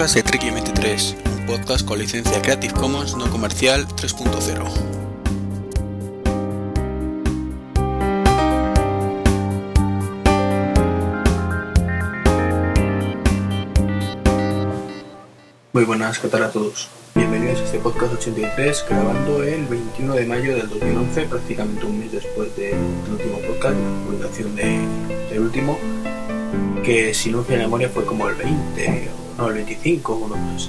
podcast de Tricky 23, un podcast con licencia Creative Commons no comercial 3.0. Muy buenas, ¿qué tal a todos? Bienvenidos a este podcast 83, grabando el 21 de mayo del 2011, prácticamente un mes después del último podcast, la publicación de, del último, que si no me memoria fue como el 20, o no, el 25, uno más.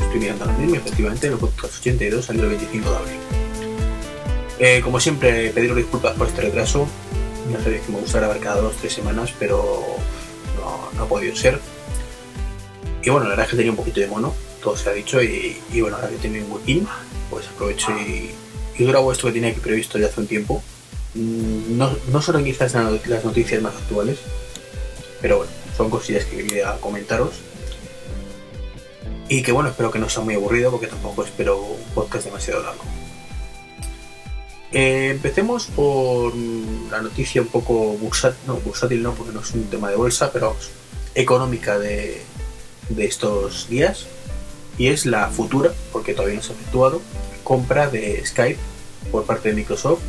Estoy mirando ahora mismo, efectivamente, el podcast 82 salió el 25 de abril. Eh, como siempre, pediros disculpas por este retraso. Ya sabéis que me gustaría haber cada dos tres semanas, pero no, ha podido ser y bueno, la verdad es que tenía un poquito de mono, todo se ha dicho, y, bueno, ahora que tengo un huequín, pues aprovecho y, y grabo esto que tenía aquí previsto ya hace un tiempo. Mm, no, no solo quizás las noticias más actuales, pero bueno, son cosillas que quería comentaros. Y que bueno, espero que no sea muy aburrido porque tampoco espero un podcast demasiado largo. Eh, empecemos por la noticia un poco bursátil, no, bursátil no, porque no es un tema de bolsa, pero económica de, de estos días y es la futura, porque todavía no se ha efectuado, compra de Skype por parte de Microsoft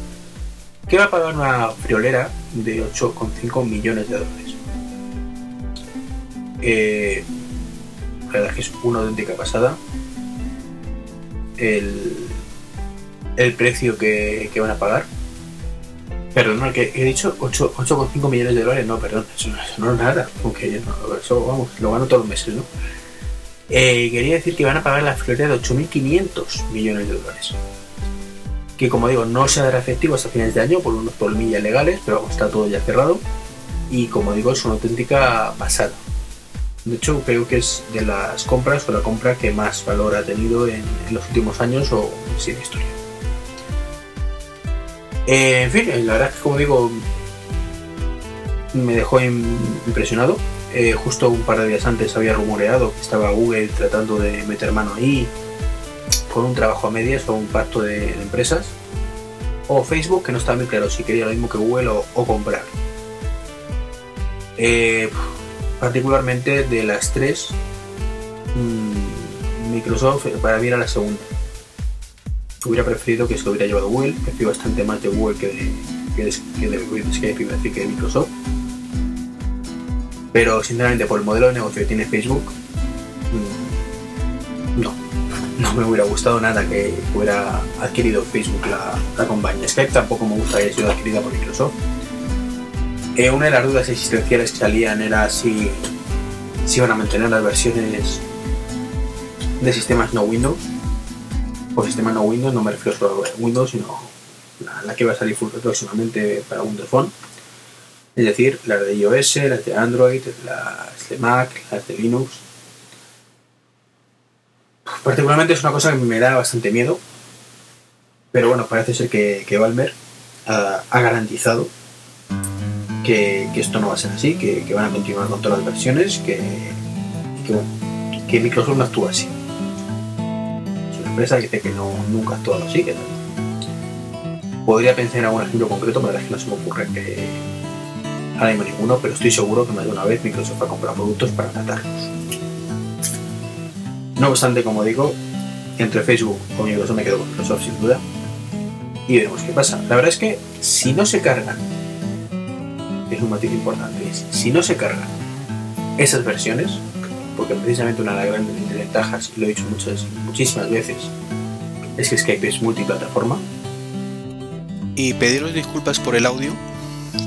que va a pagar una friolera de 8,5 millones de dólares. Eh, verdad es que es una auténtica pasada el, el precio que, que van a pagar Perdón, que he dicho 8,5 millones de dólares, no, perdón, eso, no es nada, aunque eso, vamos, lo gano todos los meses, ¿no? Eh, quería decir que van a pagar la florida de 8.500 millones de dólares. Que como digo, no se dará efectivo hasta finales de año por unos polmillas legales, pero está todo ya cerrado. Y como digo, es una auténtica pasada. De hecho, creo que es de las compras o la compra que más valor ha tenido en, los últimos años o sin historia. Eh, en fin, la verdad es que como digo, me dejó impresionado. Eh, justo un par de días antes había rumoreado que estaba Google tratando de meter mano ahí con un trabajo a medias o un pacto de, empresas. O Facebook, que no estaba muy claro si quería lo mismo que Google o, comprar. Eh, particularmente de las tres, mmm, Microsoft para mí era la segunda hubiera preferido que se hubiera llevado Google, prefiero bastante más de Google que de, que de, que de Microsoft. Pero sinceramente por el modelo de negocio que tiene Facebook, mm, no, no me hubiera gustado nada que hubiera adquirido Facebook la, la compañía. Skype tampoco me gustaría haya sido adquirida por Microsoft. Eh, una de las dudas existenciales que salían era si, si iban a mantener las versiones de sistemas no Windows por sistema no Windows, no me refiero solo a Windows, sino la, que va a salir próximamente para Windows Phone. Es decir, las de iOS, las de Android, las de Mac, las de Linux. Particularmente es una cosa que me da bastante miedo. Pero bueno, parece ser que, que Valmer ha, garantizado que, esto no va a ser así, que, van a continuar con todas las versiones, que, que Microsoft no actúa así empresa que dice que no, nunca ha actuado así. Podría pensar en algún ejemplo concreto, pero la verdad es que no se me ocurre que ahora mismo ninguno, pero estoy seguro que más de una vez Microsoft ha comprado productos para tratarlos. No obstante, como digo, entre Facebook o Microsoft me quedo con Microsoft sin duda. Y veremos qué pasa. La verdad es que si no se cargan, es un motivo importante, si no se cargan esas versiones, porque precisamente una de las grandes ventajas, y lo he dicho muchas, muchísimas veces, es que Skype es multiplataforma. Y pediros disculpas por el audio,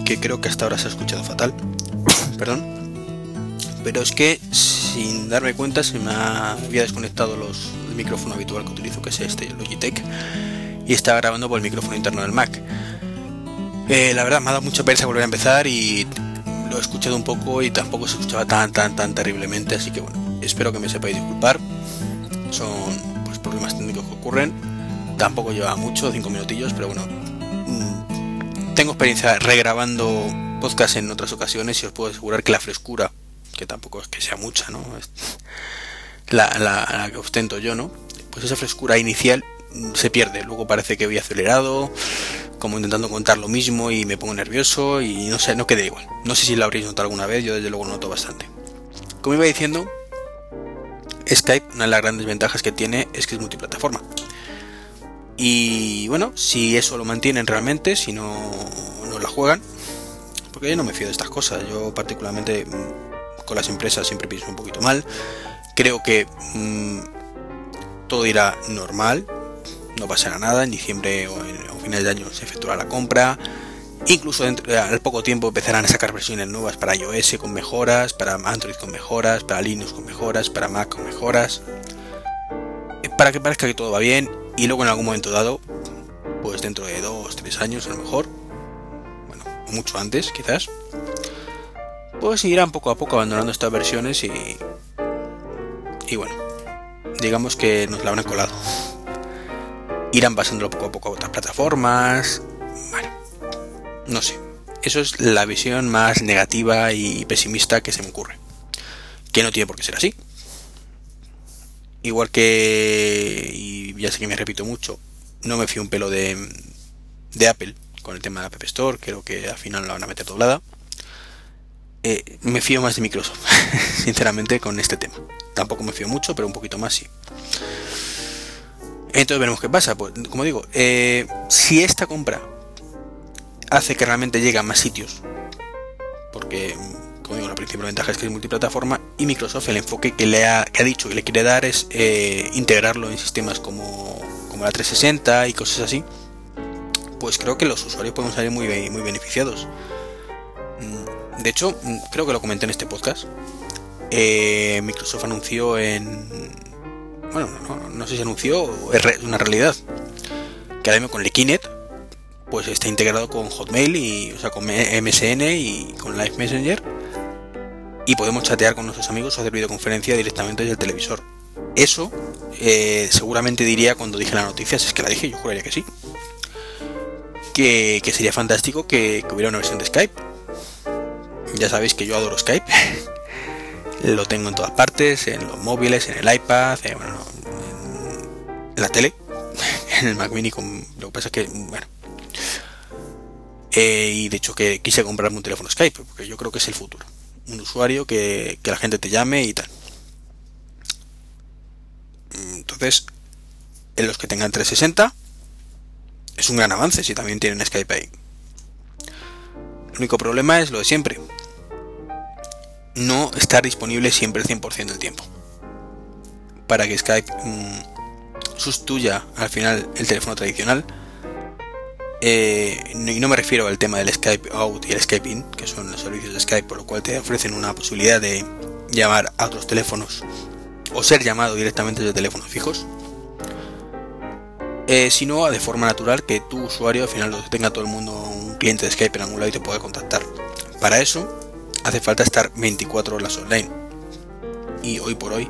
que creo que hasta ahora se ha escuchado fatal. Perdón. Pero es que sin darme cuenta se me había desconectado los, el micrófono habitual que utilizo, que es este, Logitech, y estaba grabando por el micrófono interno del Mac. Eh, la verdad me ha dado mucha pereza volver a empezar y lo he escuchado un poco y tampoco se escuchaba tan, tan, tan terriblemente, así que bueno, espero que me sepáis disculpar. Son pues, problemas técnicos que ocurren. Tampoco lleva mucho, cinco minutillos, pero bueno, mm, tengo experiencia regrabando podcast en otras ocasiones y os puedo asegurar que la frescura, que tampoco es que sea mucha, ¿no? La, la, que ostento yo, ¿no? Pues esa frescura inicial se pierde. Luego parece que voy acelerado, como intentando contar lo mismo y me pongo nervioso y no sé, no queda igual. No sé si lo habréis notado alguna vez, yo desde luego lo noto bastante. como iba diciendo, Skype, una de las grandes ventajas que tiene es que es multiplataforma. Y bueno, si eso lo mantienen realmente, si no, no la juegan, porque yo no me fío de estas cosas. Yo particularmente mm, con las empresas siempre pienso un poquito mal. Creo que mmm, todo irá normal, no pasará nada. En diciembre o en final de año se efectuará la compra. Incluso dentro, al poco tiempo empezarán a sacar versiones nuevas para iOS con mejoras, para Android con mejoras, para Linux con mejoras, para Mac con mejoras. Eh, para que parezca que todo va bien y luego en algún momento dado, pues dentro de 2, 3 años a lo mejor, bueno, mucho antes quizás, pues irán poco a poco abandonando estas versiones y, y bueno, digamos que nos la habrán colado. Irán pasándolo poco a poco a otras plataformas, no sé. Eso es la visión más negativa y pesimista que se me ocurre. Que no tiene por qué ser así. Igual que, y ya sé que me repito mucho, no me fío un pelo de, de Apple con el tema de App Store, creo que al final la van a meter doblada. Eh, me fío más de Microsoft, sinceramente, con este tema. Tampoco me fío mucho, pero un poquito más sí. Entonces veremos qué pasa. Pues, como digo, eh, si esta compra hace que realmente llegue a más sitios, porque como digo, la principal ventaja es que es multiplataforma y Microsoft el enfoque que le ha, ha dicho que le quiere dar es eh, integrarlo en sistemas como, como la 360 y cosas así, pues creo que los usuarios pueden salir muy, muy beneficiados. Mm, de hecho, mm, creo que lo comenté en este podcast. Eh, Microsoft anunció en... Bueno, no, no sé si anunció, es una realidad. Que ahora con Liquinet, pues está integrado con Hotmail y, o sea, con MSN y con Live Messenger y podemos chatear con nuestros amigos o hacer videoconferencia directamente desde el televisor. Eso eh, seguramente diría cuando dije la noticia, si es que la dije, yo juraría que sí. Que, que sería fantástico que, que, hubiera una versión de Skype. Ya sabéis que yo adoro Skype. Lo tengo en todas partes, en los móviles, en el iPad, en, bueno, en la tele, en el Mac Mini. Con, lo que pasa es que, bueno. Eh, y de hecho que quise comprarme un teléfono Skype, porque yo creo que es el futuro un usuario que, que la gente te llame y tal. Entonces, en los que tengan 360, es un gran avance si también tienen Skype ahí. El único problema es lo de siempre. No estar disponible siempre el 100% del tiempo. Para que Skype mmm, sustituya al final el teléfono tradicional, eh, y no me refiero al tema del Skype Out y el Skype In, que son los servicios de Skype, por lo cual te ofrecen una posibilidad de llamar a otros teléfonos o ser llamado directamente desde teléfonos fijos, eh, sino de forma natural que tu usuario al final tenga todo el mundo un cliente de Skype en algún lado y te pueda contactar. Para eso hace falta estar 24 horas online. Y hoy por hoy,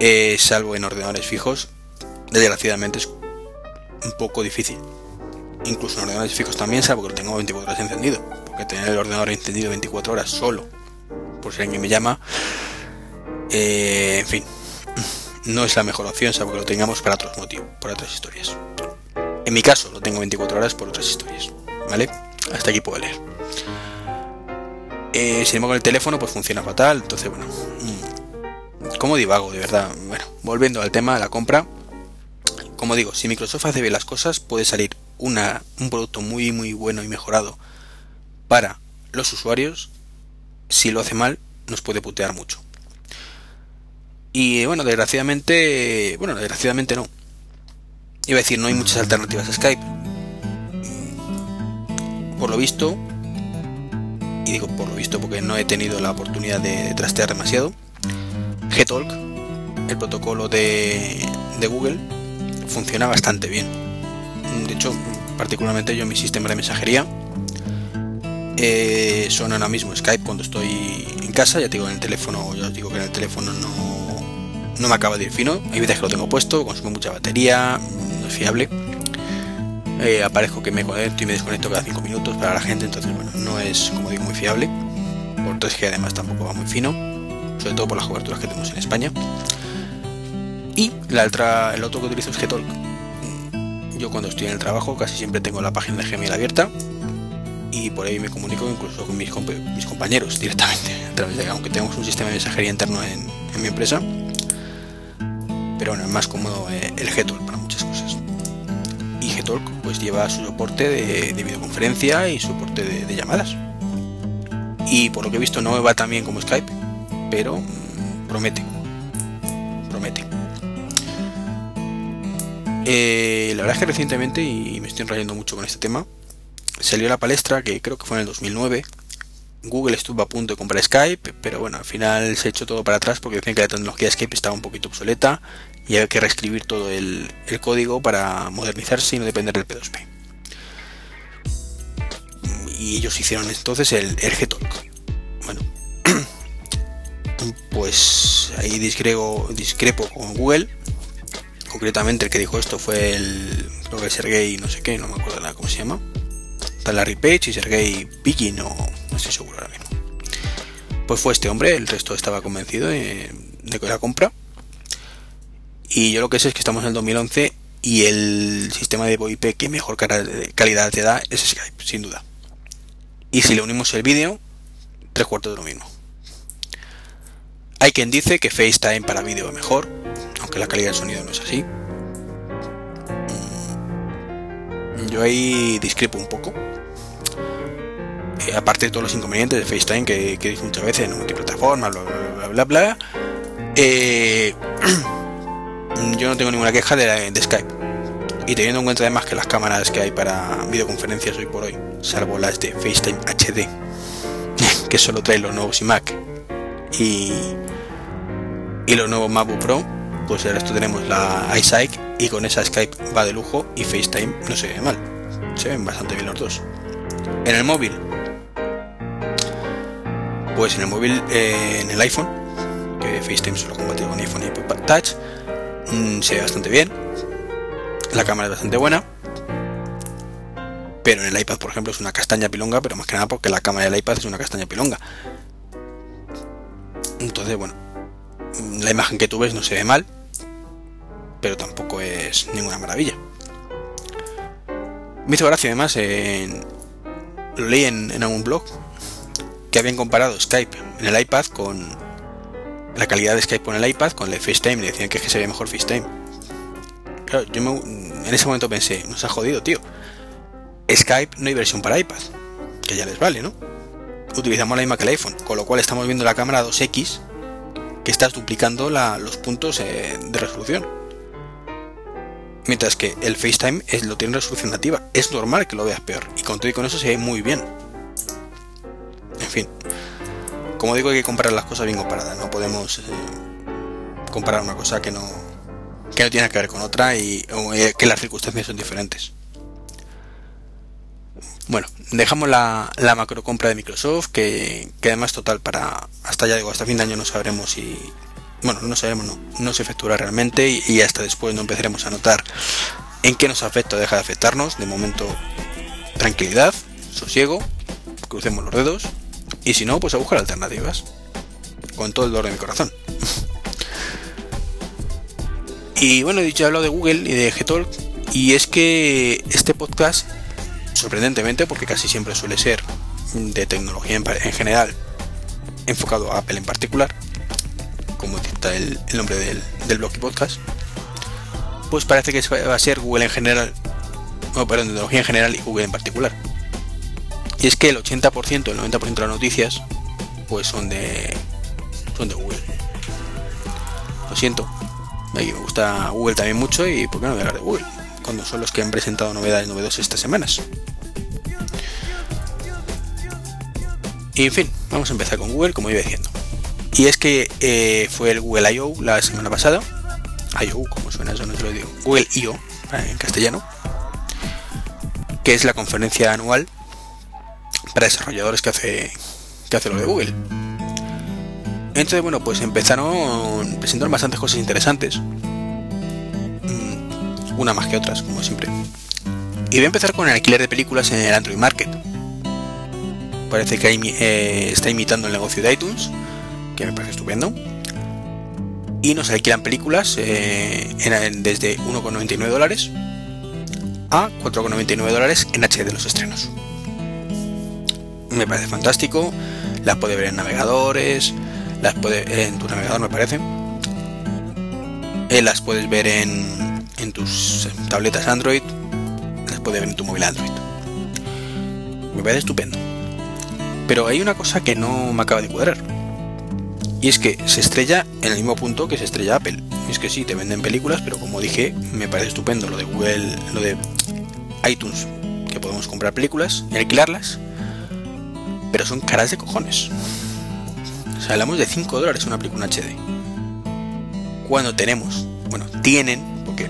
eh, salvo en ordenadores fijos, desgraciadamente es un poco difícil incluso en ordenadores fijos también, salvo que lo tengo 24 horas encendido, porque tener el ordenador encendido 24 horas solo, por si alguien me llama, eh, en fin, no es la mejor opción, salvo que lo tengamos para otros motivos, por otras historias. En mi caso, lo tengo 24 horas por otras historias, ¿vale? Hasta aquí puedo leer. Eh, sin embargo, el teléfono pues funciona fatal, entonces, bueno, mm, como divago, de verdad. Bueno, volviendo al tema de la compra, como digo, si Microsoft hace bien las cosas, puede salir una, un producto muy muy bueno y mejorado para los usuarios, si lo hace mal, nos puede putear mucho. Y bueno, desgraciadamente, bueno, desgraciadamente no. Iba a decir, no hay muchas alternativas a Skype. Por lo visto, y digo por lo visto porque no he tenido la oportunidad de, trastear demasiado, Gtalk, el protocolo de, Google, funciona bastante bien de hecho, particularmente yo mi sistema de mensajería eh, son ahora mismo Skype cuando estoy en casa, ya digo en el teléfono, ya os digo que en el teléfono no, no me acaba de ir fino, hay veces que lo tengo puesto, consume mucha batería, no es fiable. Eh, aparezco que me conecto y me desconecto cada 5 minutos para la gente, entonces bueno, no es como digo muy fiable. Por 3G además tampoco va muy fino, sobre todo por las coberturas que tenemos en España. Y la otra, el otro que utilizo es Gtalk, yo cuando estoy en el trabajo casi siempre tengo la página de Gmail abierta y por ahí me comunico incluso con mis, compañeros directamente, a través de, aunque tenemos un sistema de mensajería interno en, mi empresa. Pero bueno, es más cómodo eh, el Gtalk para muchas cosas. Y Gtalk pues lleva su soporte de, videoconferencia y soporte de, llamadas. Y por lo que he visto no va tan bien como Skype, pero mm, promete. Promete. Eh, la verdad es que recientemente, y me estoy enrollando mucho con este tema, salió la palestra que creo que fue en el 2009. Google estuvo a punto de comprar Skype, pero bueno, al final se echó todo para atrás porque decían que la tecnología Skype estaba un poquito obsoleta y había que reescribir todo el, código para modernizarse y no depender del P2P. Y ellos hicieron entonces el, el Bueno, pues ahí discrepo, discrepo con Google. Concretamente el que dijo esto fue el, creo que Sergey, no sé qué, no me acuerdo nada cómo se llama Está Larry Page y Sergey Pikin, no, no estoy seguro ahora mismo. Pues fue este hombre, el resto estaba convencido de, que la compra. Y yo lo que sé es que estamos en el 2011 y el sistema de VoIP que mejor calidad te da es Skype, sin duda. Y si le unimos el vídeo, tres cuartos de lo mismo. Hay quien dice que FaceTime para vídeo es mejor, aunque la calidad del sonido no es así. Mm, yo ahí discrepo un poco. Eh, aparte de todos los inconvenientes de FaceTime que, que muchas veces, en multiplataforma, bla bla bla bla, eh, yo no tengo ninguna queja de, de, Skype. Y teniendo en cuenta además que las cámaras que hay para videoconferencias hoy por hoy, salvo las de FaceTime HD, que solo trae los nuevos iMac y, y los nuevos MacBook Pro, pues ahora esto tenemos la iSight y con esa Skype va de lujo y FaceTime no se ve mal. Se ven bastante bien los dos. En el móvil pues en el móvil, eh, en el iPhone, que FaceTime solo compatible con iPhone y iPod Touch, mm, se ve bastante bien. La cámara es bastante buena. Pero en el iPad, por ejemplo, es una castaña pilonga, pero más que nada porque la cámara del iPad es una castaña pilonga. Entonces, bueno, la imagen que tú ves no se ve mal, pero tampoco es ninguna maravilla. Me hizo gracia además, en, lo leí en algún blog, que habían comparado Skype en el iPad con la calidad de Skype con el iPad con el FaceTime y decían que, es que se ve mejor FaceTime. Yo en ese momento pensé, nos ha jodido, tío. Skype no hay versión para iPad, que ya les vale, ¿no? Utilizamos la misma que el iPhone, con lo cual estamos viendo la cámara 2X que estás duplicando los puntos eh, de resolución. Mientras que el FaceTime es, lo tiene en resolución nativa. Es normal que lo veas peor. Y con todo y con eso se ve muy bien. En fin, como digo, hay que comparar las cosas bien comparadas. No podemos eh, comparar una cosa que no, que no tiene que ver con otra y eh, que las circunstancias son diferentes. Bueno, dejamos la, macro compra de Microsoft, que, que, además total para hasta ya digo, hasta fin de año no sabremos si. Bueno, no sabemos, no, no se efectuará realmente y, y hasta después no empezaremos a notar en qué nos afecta o deja de afectarnos. De momento, tranquilidad, sosiego, crucemos los dedos y si no, pues a buscar alternativas. Con todo el dolor de mi corazón. y bueno, he dicho, he hablado de Google y de Gtalk. Y es que este podcast, sorprendentemente, porque casi siempre suele ser de tecnología en, general, enfocado a Apple en particular, como dicta el, nombre del, del, blog y podcast, pues parece que va a ser Google en general, no, perdón, tecnología en general y Google en particular. Y es que el 80%, el 90% de las noticias, pues son de, son de Google. Lo siento. me gusta Google también mucho y ¿por qué no hablar de Google? Cuando son los que han presentado novedades novedosas estas semanas. Y en fin, vamos a empezar con Google, como iba diciendo. Y es que eh, fue el Google I.O. la semana pasada. I.O. como suena eso, no te lo digo. Google I.O. en castellano. Que es la conferencia anual para desarrolladores que hace, que hace lo de Google. Entonces, bueno, pues empezaron presentaron bastantes cosas interesantes. Mm, una más que otras, como siempre. Y voy a empezar con el alquiler de películas en el Android Market. Parece que eh, está imitando el negocio de iTunes, que me parece estupendo. Y nos alquilan películas eh, desde 1,99 dólares a 4,99 dólares en HD de los estrenos me parece fantástico. Las puedes ver en navegadores, las puedes en tu navegador me parece. Eh, las puedes ver en, en tus tabletas Android, las puedes ver en tu móvil Android. Me parece estupendo. Pero hay una cosa que no me acaba de cuadrar. Y es que se estrella en el mismo punto que se estrella Apple. Es que sí, te venden películas, pero como dije, me parece estupendo lo de Google, lo de iTunes, que podemos comprar películas y alquilarlas, pero son caras de cojones. O sea, hablamos de 5 dólares una película HD. Cuando tenemos, bueno, tienen, porque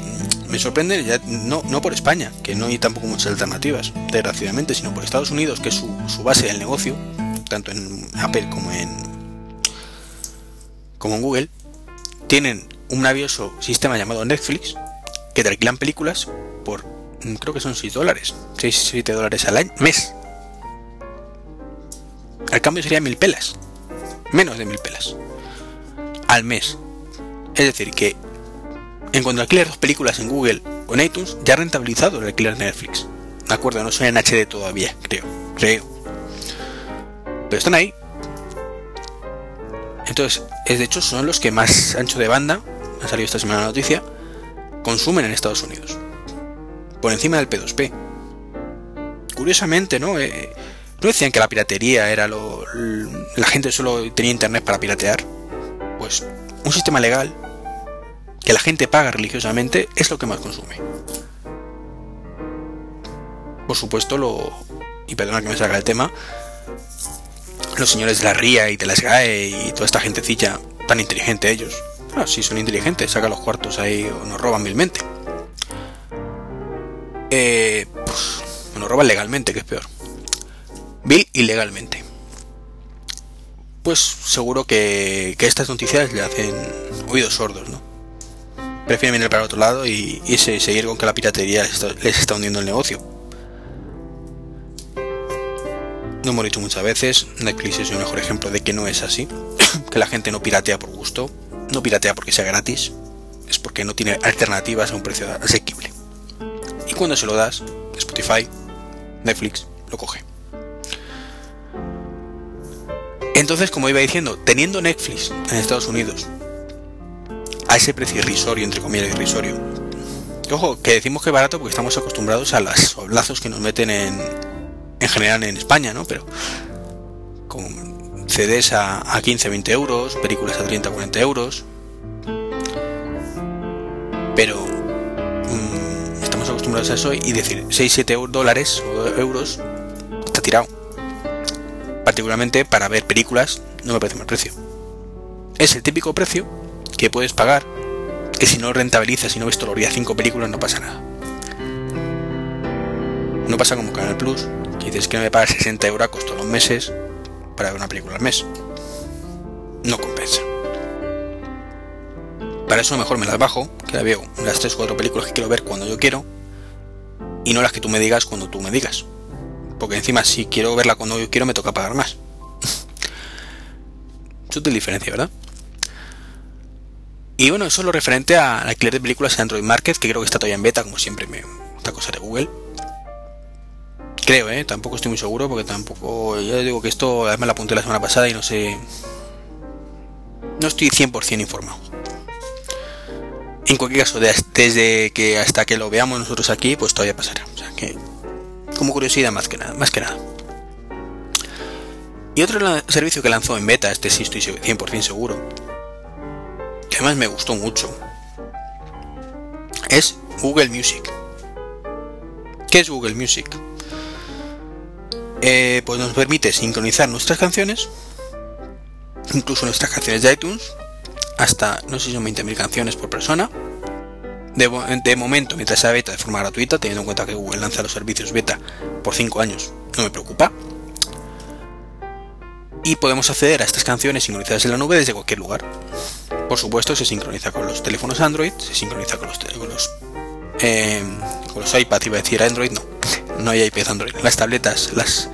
me sorprende no, no por España, que no hay tampoco muchas alternativas, desgraciadamente, sino por Estados Unidos, que es su, su base del negocio, tanto en Apple como en, como en Google, tienen un maravilloso sistema llamado Netflix, que te alquilan películas por, creo que son 6 dólares, 6, 7 dólares al año, mes. Al cambio sería mil pelas, menos de mil pelas, al mes. Es decir, que en cuanto alquiler dos películas en Google o en iTunes, ya ha rentabilizado el alquiler de Netflix. De acuerdo, no son en HD todavía, creo, creo. Pero están ahí. Entonces, es de hecho, son los que más ancho de banda, ha salido esta semana la noticia, consumen en Estados Unidos. Por encima del P2P. Curiosamente, ¿no? Eh, ¿No decían que la piratería era lo... la gente solo tenía internet para piratear? Pues un sistema legal que la gente paga religiosamente es lo que más consume. Por supuesto, lo... y perdona que me salga el tema, los señores de la RIA y de la SGAE y toda esta gentecilla tan inteligente ellos. Ah, sí, son inteligentes, sacan los cuartos ahí o nos roban milmente. Eh, pues, nos roban legalmente, que es peor. Bill ilegalmente. Pues seguro que, que, estas noticias le hacen oídos sordos, ¿no? Prefieren venir para otro lado y, y seguir con que la piratería les está, hundiendo el negocio. No hemos dicho muchas veces, Netflix es el mejor ejemplo de que no es así, que la gente no piratea por gusto, no piratea porque sea gratis, es porque no tiene alternativas a un precio asequible. Y cuando se lo das, Spotify, Netflix lo coge. Entonces, como iba diciendo, teniendo Netflix en Estados Unidos a ese precio irrisorio, entre comillas irrisorio, ojo, que decimos que es barato porque estamos acostumbrados a los lazos que nos meten en, en general en España, ¿no? Pero con CDs a, a 15, 20 euros, películas a 30, 40 euros. Pero mmm, estamos acostumbrados a eso y decir 6, 7 dólares o euros está tirado. Particularmente para ver películas no me parece mal precio. Es el típico precio que puedes pagar que si no rentabilizas y no ves todos los días 5 películas no pasa nada. No pasa como Canal Plus, que dices que no me pagas 60 euros todos los meses para ver una película al mes. No compensa. Para eso mejor me las bajo, que la veo las 3 o 4 películas que quiero ver cuando yo quiero y no las que tú me digas cuando tú me digas. Porque encima si quiero verla cuando yo quiero me toca pagar más. Sutil diferencia, ¿verdad? Y bueno, eso es lo referente al alquiler de películas en Android Market, que creo que está todavía en beta, como siempre, me, esta cosa de Google. Creo, ¿eh? Tampoco estoy muy seguro porque tampoco... Ya digo que esto además la apunté la semana pasada y no sé... No estoy 100% informado. En cualquier caso, desde que hasta que lo veamos nosotros aquí, pues todavía pasará. O sea que, como curiosidad más que nada. Y otro servicio que lanzó en beta, este sí estoy 100% seguro, que además me gustó mucho, es Google Music. ¿Qué es Google Music? Eh, pues nos permite sincronizar nuestras canciones, incluso nuestras canciones de iTunes, hasta, no sé si son 20.000 canciones por persona. De, momento, mientras sea beta de forma gratuita, teniendo en cuenta que Google lanza los servicios beta por 5 años, no me preocupa. Y podemos acceder a estas canciones sincronizadas en la nube desde cualquier lugar. Por supuesto, se sincroniza con los teléfonos Android, se sincroniza con los, con los, eh, con los iPad, iba a decir Android, no, no hay iPad Android. Las tabletas, las,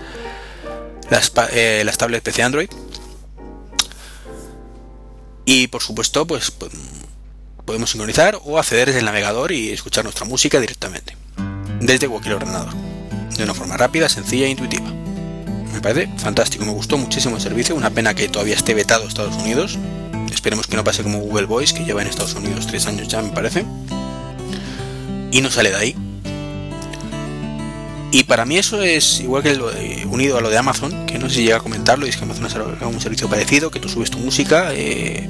las, eh, las PC Android. Y por supuesto, pues podemos sincronizar o acceder desde el navegador y escuchar nuestra música directamente. Desde cualquier ordenador. De una forma rápida, sencilla e intuitiva. Me parece fantástico, me gustó muchísimo el servicio, una pena que todavía esté vetado Estados Unidos. Esperemos que no pase como Google Voice, que lleva en Estados Unidos tres años ya, me parece. Y no sale de ahí. Y para mí eso es igual que unido a lo de Amazon, que no sé si llega a comentarlo, y es que Amazon es un servicio parecido, que tú subes tu música, eh,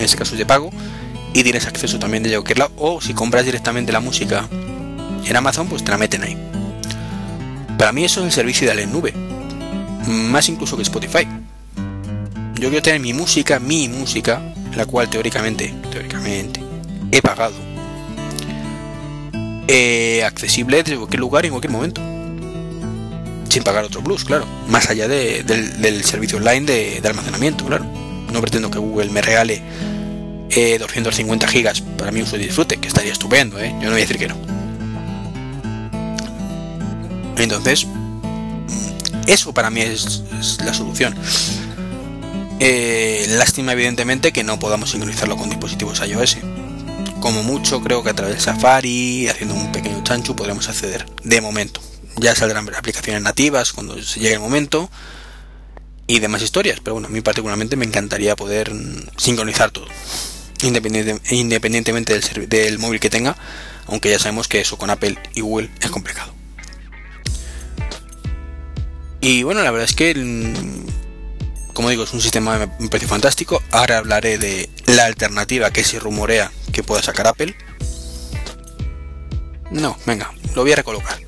en este caso es de pago, y tienes acceso también de lado, o si compras directamente la música en Amazon, pues te la meten ahí. Para mí eso es el servicio de en nube, más incluso que Spotify. Yo quiero tener mi música, mi música, la cual teóricamente, teóricamente, he pagado eh, accesible desde cualquier lugar y en cualquier momento. Sin pagar otro plus, claro. Más allá del, servicio online de, almacenamiento, claro. No pretendo que Google me regale 250 eh, gigas para mi uso y disfrute, que estaría estupendo, ¿eh? Yo no voy a decir que no. Entonces, eso para mí es, la solución. lástima evidentemente que no podamos sincronizarlo con dispositivos iOS como mucho creo que a través de Safari, haciendo un pequeño chancho, podremos acceder. De momento. Ya saldrán aplicaciones nativas cuando llegue el momento. Y demás historias. Pero bueno, a mí particularmente me encantaría poder sincronizar todo. independientemente del, del móvil que tenga. Aunque ya sabemos que eso con Apple y Google es complicado. Y bueno, la verdad es que como digo, es un sistema de precio fantástico. Ahora hablaré de la alternativa que se rumorea que pueda sacar Apple. No, venga, lo voy a recolocar.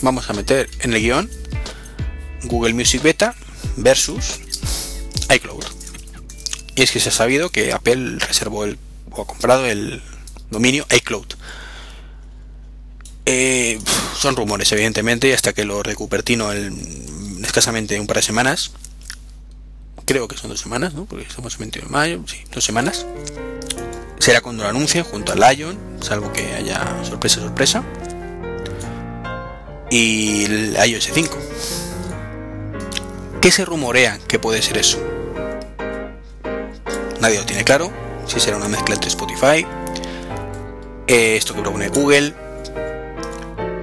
Vamos a meter en el guion Google Music Beta versus iCloud. Y es que se ha sabido que Apple reservó el, o ha comprado el dominio iCloud. Eh, son rumores, evidentemente, hasta que lo recupertino en escasamente un par de semanas, creo que son dos semanas, ¿no? Porque estamos el 21 de mayo, sí, dos semanas. Será cuando lo anuncien junto a Lion, salvo que haya sorpresa, sorpresa. Y el iOS 5. ¿Qué se rumorea que puede ser eso? Nadie lo tiene claro. Si será una mezcla entre Spotify, eh, esto que propone Google,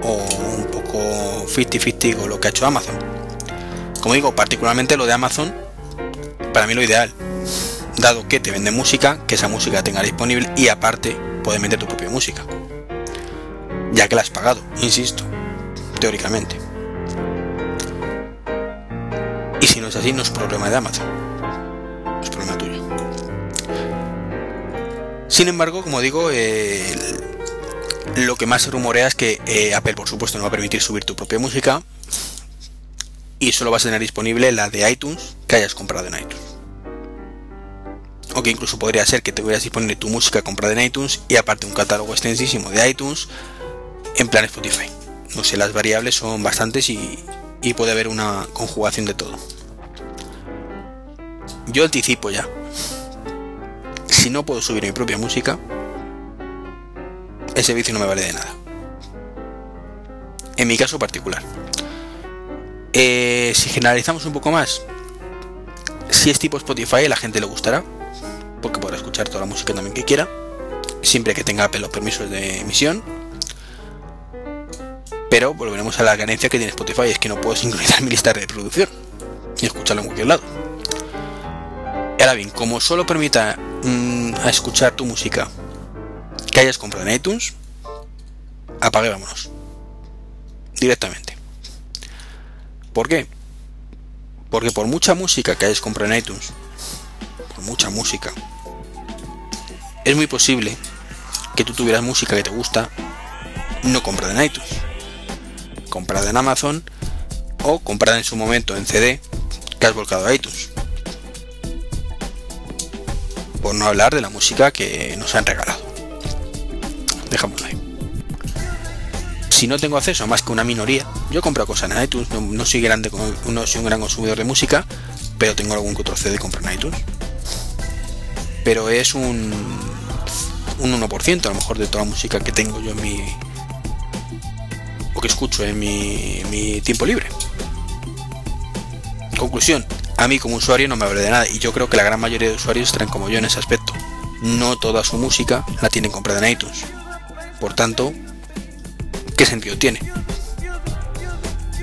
o un poco 50-50 con lo que ha hecho Amazon. Como digo, particularmente lo de Amazon para mí lo ideal, dado que te vende música, que esa música tenga disponible y aparte puedes meter tu propia música, ya que la has pagado, insisto, teóricamente. Es así, no es problema de Amazon, es problema tuyo. Sin embargo, como digo, lo que más se rumorea es que eh, Apple, por supuesto, no va a permitir subir tu propia música, y solo vas a tener disponible la de iTunes que hayas comprado en iTunes. O que incluso podría ser que te hubieras disponible tu música comprada en iTunes y aparte un catálogo extensísimo de iTunes en plan Spotify. No sé, las variables son bastantes y puede haber una conjugación de todo. Yo anticipo ya. Si no puedo subir mi propia música, el servicio no me vale de nada. En mi caso particular. Eh, si generalizamos un poco más, si es tipo Spotify, la gente le gustará, porque podrá escuchar toda la música también que quiera, siempre que tenga los permisos de emisión. Pero volveremos a la carencia que tiene Spotify, es que no puedo sincronizar mi lista de reproducción y escucharla en cualquier lado. Ahora bien, como solo permita mm, escuchar tu música que hayas comprado en iTunes, apague vámonos. Directamente. ¿Por qué? Porque por mucha música que hayas comprado en iTunes, por mucha música, es muy posible que tú tuvieras música que te gusta no comprada en iTunes, comprada en Amazon o comprada en su momento en CD que has volcado a iTunes. Por no hablar de la música que nos han regalado. Dejámoslo ahí si no tengo acceso a más que una minoría, yo compro cosas en iTunes, no, soy grande, no soy un gran consumidor de música, pero tengo algún que otro CD compro en iTunes. Pero es un, un 1% a lo mejor de toda la música que tengo yo en mi. o que escucho en mi, mi tiempo libre. Conclusión, a mí como usuario no me vale de nada y yo creo que la gran mayoría de usuarios estarán como yo en ese aspecto. No toda su música la tienen comprada en iTunes. Por tanto, ¿qué sentido tiene?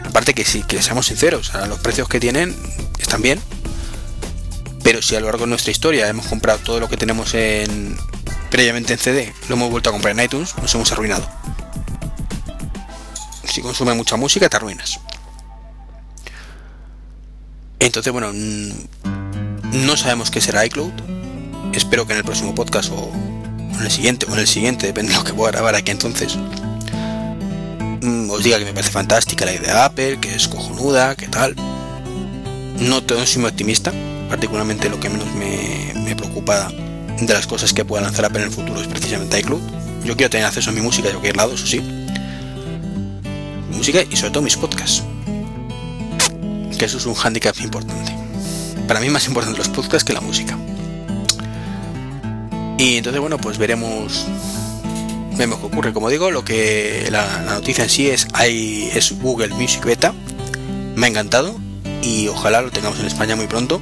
aparte que sí, que seamos sinceros, los precios que tienen están bien, pero si a lo largo de nuestra historia hemos comprado todo lo que tenemos en previamente en CD, lo hemos vuelto a comprar en iTunes, nos hemos arruinado. Si consume mucha música, te arruinas. Entonces, bueno, no sabemos qué será iCloud. Espero que en el próximo podcast o en el siguiente, o en el siguiente, depende de lo que pueda grabar aquí entonces, mm, os diga que me parece fantástica la idea de Apple, que es cojonuda, que tal. No, no soy muy optimista, particularmente lo que menos me, preocupa de las cosas que pueda lanzar Apple en el futuro es precisamente iCloud. Yo quiero tener acceso a mi música de cualquier lado, eso sí. música y sobre todo mis podcasts. Que eso es un hándicap importante. Para mí más importante los podcasts que la música. Y entonces bueno, pues veremos vemos qué ocurre. Como digo, lo que la, noticia en sí es hay es Google Music Beta. Me ha encantado y ojalá lo tengamos en España muy pronto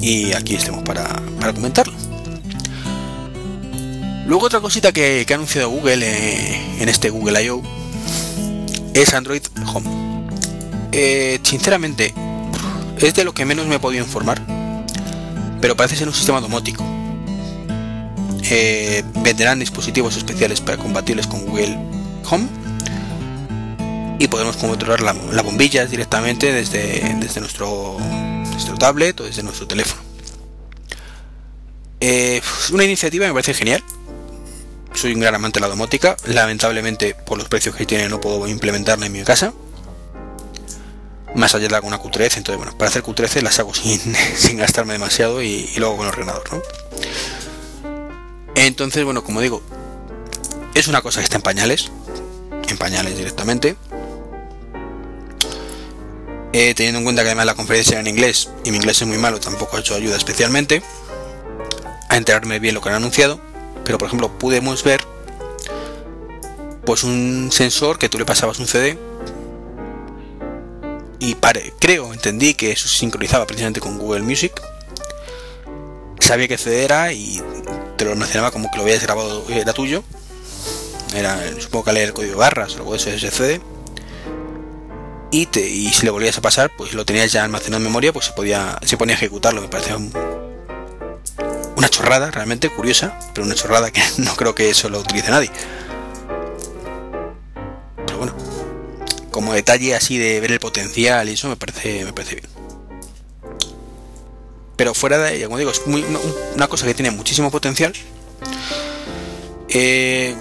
y aquí estemos para, comentarlo. Luego otra cosita que, ha anunciado Google eh, en este Google I.O. es Android Home. Eh, sinceramente, es de lo que menos me he podido informar, pero parece ser un sistema domótico. Eh, venderán dispositivos especiales para compatibles con Google Home y podemos controlar las la bombillas directamente desde, nuestro tablet o desde nuestro teléfono. Eh, una iniciativa me parece genial. Soy un gran amante de la domótica. Lamentablemente, por los precios que tiene, no puedo implementarla en mi casa. Más allá de alguna Q13, entonces bueno, para hacer Q13 las hago sin, sin gastarme demasiado y, luego con el ordenador, ¿no? Entonces, bueno, como digo, es una cosa que está en pañales, en pañales directamente. Eh, teniendo en cuenta que además la conferencia era en inglés y mi inglés es muy malo, tampoco ha hecho ayuda especialmente a enterarme bien lo que han anunciado. Pero por ejemplo, pudimos ver pues un sensor que tú le pasabas un CD y creo, entendí que eso sincronizaba precisamente con Google Music. Sabía que CD era y te lo mencionaba como que lo habías grabado, era tuyo. Era, supongo que leer el código de barras o algo de ese CD y, si le volvías a pasar, pues lo tenías ya almacenado en memoria, pues se podía se ponía a ejecutarlo. Me parecía una chorrada realmente curiosa, pero una chorrada que no creo que eso lo utilice nadie. Como detalle así de ver el potencial y eso me parece me parece bien. Pero fuera de, como digo, es una cosa que tiene muchísimo potencial. Eh,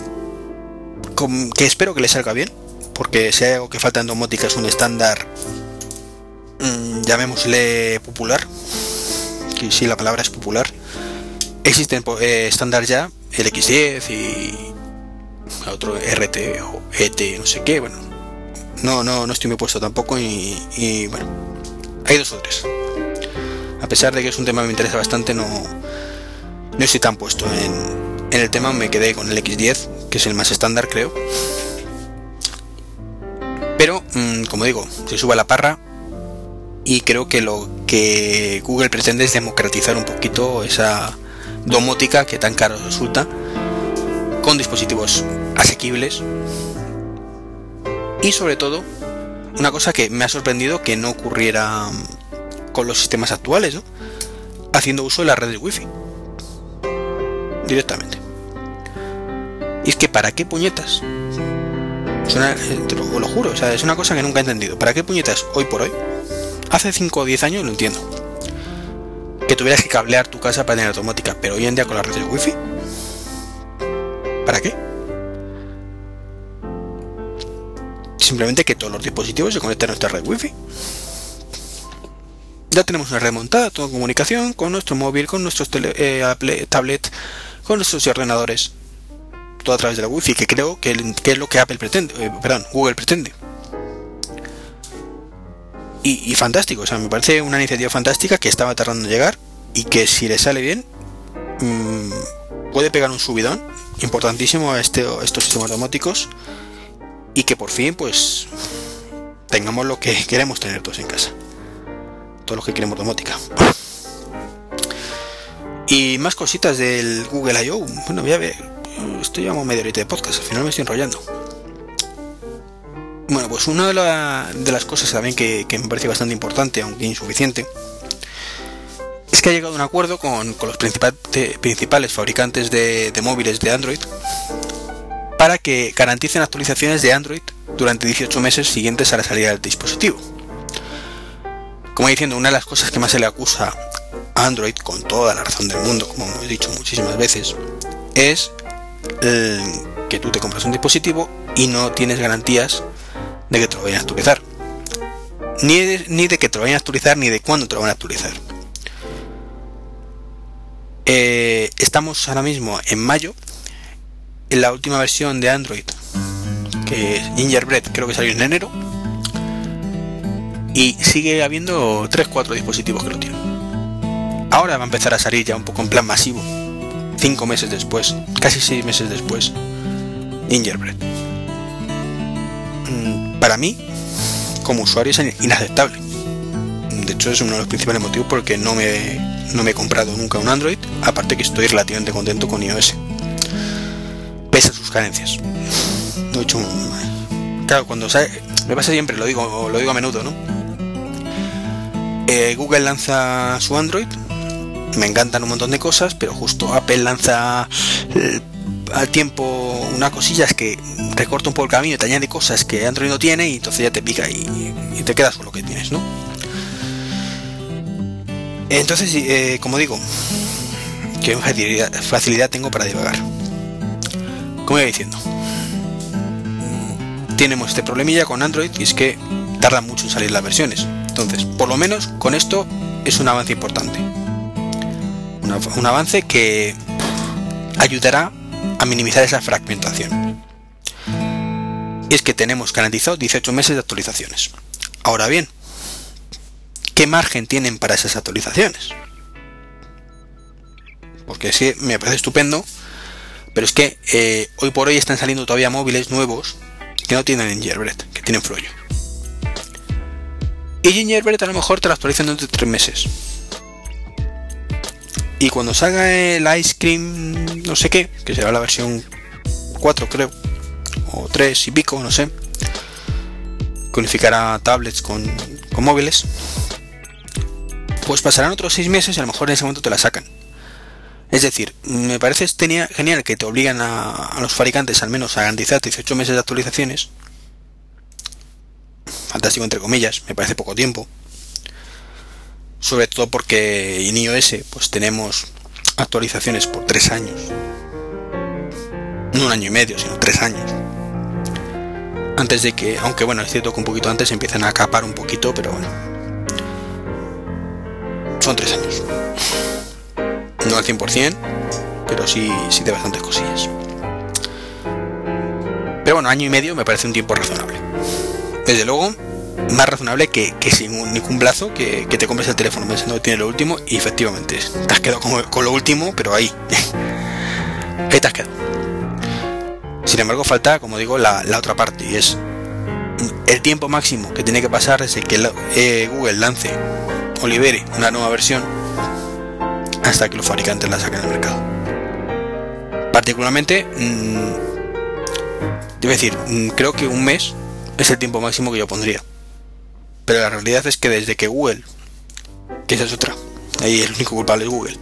que espero que le salga bien porque si hay algo que falta en domótica es un estándar, mm, llamémosle popular, que si la palabra es popular, existen eh, estándar ya, el X10 y otro RT o ET, no sé qué, bueno, no, no, no estoy muy puesto tampoco y, bueno, hay dos o tres. A pesar de que es un tema que me interesa bastante, no, no estoy tan puesto en, en el tema, me quedé con el X10, que es el más estándar creo pero, mm, como digo, se sube a la parra y creo que lo que Google pretende es democratizar un poquito esa domótica que tan caro resulta con dispositivos asequibles y sobre todo una cosa que me ha sorprendido que no ocurriera con los sistemas actuales, ¿no? haciendo uso de la red de wifi directamente. Y es que para qué puñetas eh, te lo, juro, o sea, es una cosa que nunca he entendido. ¿Para qué puñetas hoy por hoy? Hace 5 o 10 años lo entiendo. Que tuvieras que cablear tu casa para tener automática, pero hoy en día con la red de wifi. ¿Para qué? Simplemente que todos los dispositivos se conecten a nuestra red wifi. Ya tenemos una red montada, toda comunicación con nuestro móvil, con nuestros eh, tablet, con nuestros ordenadores a través de la wifi, que creo que, es lo que Apple pretende, eh, perdón, Google pretende. Y, fantástico, o sea, me parece una iniciativa fantástica que estaba tardando en llegar y que si le sale bien mm, puede pegar un subidón importantísimo a este, estos sistemas domóticos y que por fin pues tengamos lo que queremos tener todos en casa. Todos los que queremos domótica. Y más cositas del Google I.O. Bueno, voy a ver estoy llevamos media horita de podcast, al final me estoy enrollando. Bueno, pues una de, las cosas también que, me parece bastante importante, aunque insuficiente, es que ha llegado a un acuerdo con, los principales fabricantes de, móviles de Android para que garanticen actualizaciones de Android durante 18 meses siguientes a la salida del dispositivo. Como diciendo, una de las cosas que más se le acusa a Android, con toda la razón del mundo, como hemos dicho muchísimas veces, es eh, que tú te compras un dispositivo y no tienes garantías de que te lo vayan a actualizar. Ni de, ni de que te lo vayan a actualizar, ni de cuándo te lo van a actualizar. Eh, estamos ahora mismo en mayo, en la última versión de Android, que es Gingerbread, creo que salió en enero, y sigue habiendo 3-4 dispositivos que lo tienen. Ahora va a empezar a salir ya un poco en plan masivo, 5 meses después, casi 6 meses después, Gingerbread para mí, como usuario, es inaceptable. De hecho, es uno de los principales motivos por no me, no me he comprado nunca un Android, aparte que estoy relativamente contento con iOS. Pese a sus carencias. No he hecho Claro, cuando sale, me pasa siempre, lo digo, lo digo a menudo, ¿no? Eh, Google lanza su Android, me encantan un montón de cosas, pero justo Apple lanza al tiempo una cosilla es que recorta un poco el camino y te añade cosas que Android no tiene y entonces ya te pica y, te quedas con lo que tienes, ¿no? Entonces, eh, como digo, qué facilidad, tengo para divagar. Como iba diciendo, tenemos este problemilla con Android y es que tarda mucho en salir las versiones. Entonces, por lo menos con esto es un avance importante. un avance que ayudará a minimizar esa fragmentación. Y es que tenemos garantizado 18 meses de actualizaciones. Ahora bien, ¿qué margen tienen para esas actualizaciones? Porque sí, me parece estupendo, pero es que eh, hoy por hoy están saliendo todavía móviles nuevos que no tienen Gingerbread, que tienen Froyo. Y Gingerbread a lo mejor te lo actualizan dentro de 3 meses. Y cuando salga el Ice Cream, no sé qué, que será la versión 4 creo, o 3 y pico, no sé, que unificará tablets con, móviles, pues pasarán otros 6 meses y a lo mejor en ese momento te la sacan. Es decir, me parece genial que te obligan a, los fabricantes al menos a garantizar 18 meses de actualizaciones. Fantástico entre comillas, me parece poco tiempo. Sobre todo porque en iOS pues tenemos actualizaciones por tres años. No un año y medio sino tres años. Antes de que aunque bueno es cierto que un poquito antes empiezan a capar un poquito pero bueno. Son tres años no al 100% pero sí, sí de bastantes cosillas pero bueno año y medio me parece un tiempo razonable desde luego más razonable que, sin ningún plazo que, te compres el teléfono pensando que tiene lo último y efectivamente te has quedado con, lo último, pero ahí. ahí te has quedado. Sin embargo, falta, como digo, la, otra parte y es el tiempo máximo que tiene que pasar desde que eh, Google lance o libere una nueva versión hasta que los fabricantes la saquen al mercado. Particularmente, mm, debo decir, mm, creo que un mes es el tiempo máximo que yo pondría. Pero la realidad es que desde que Google, que esa es otra, ahí el único culpable es Google,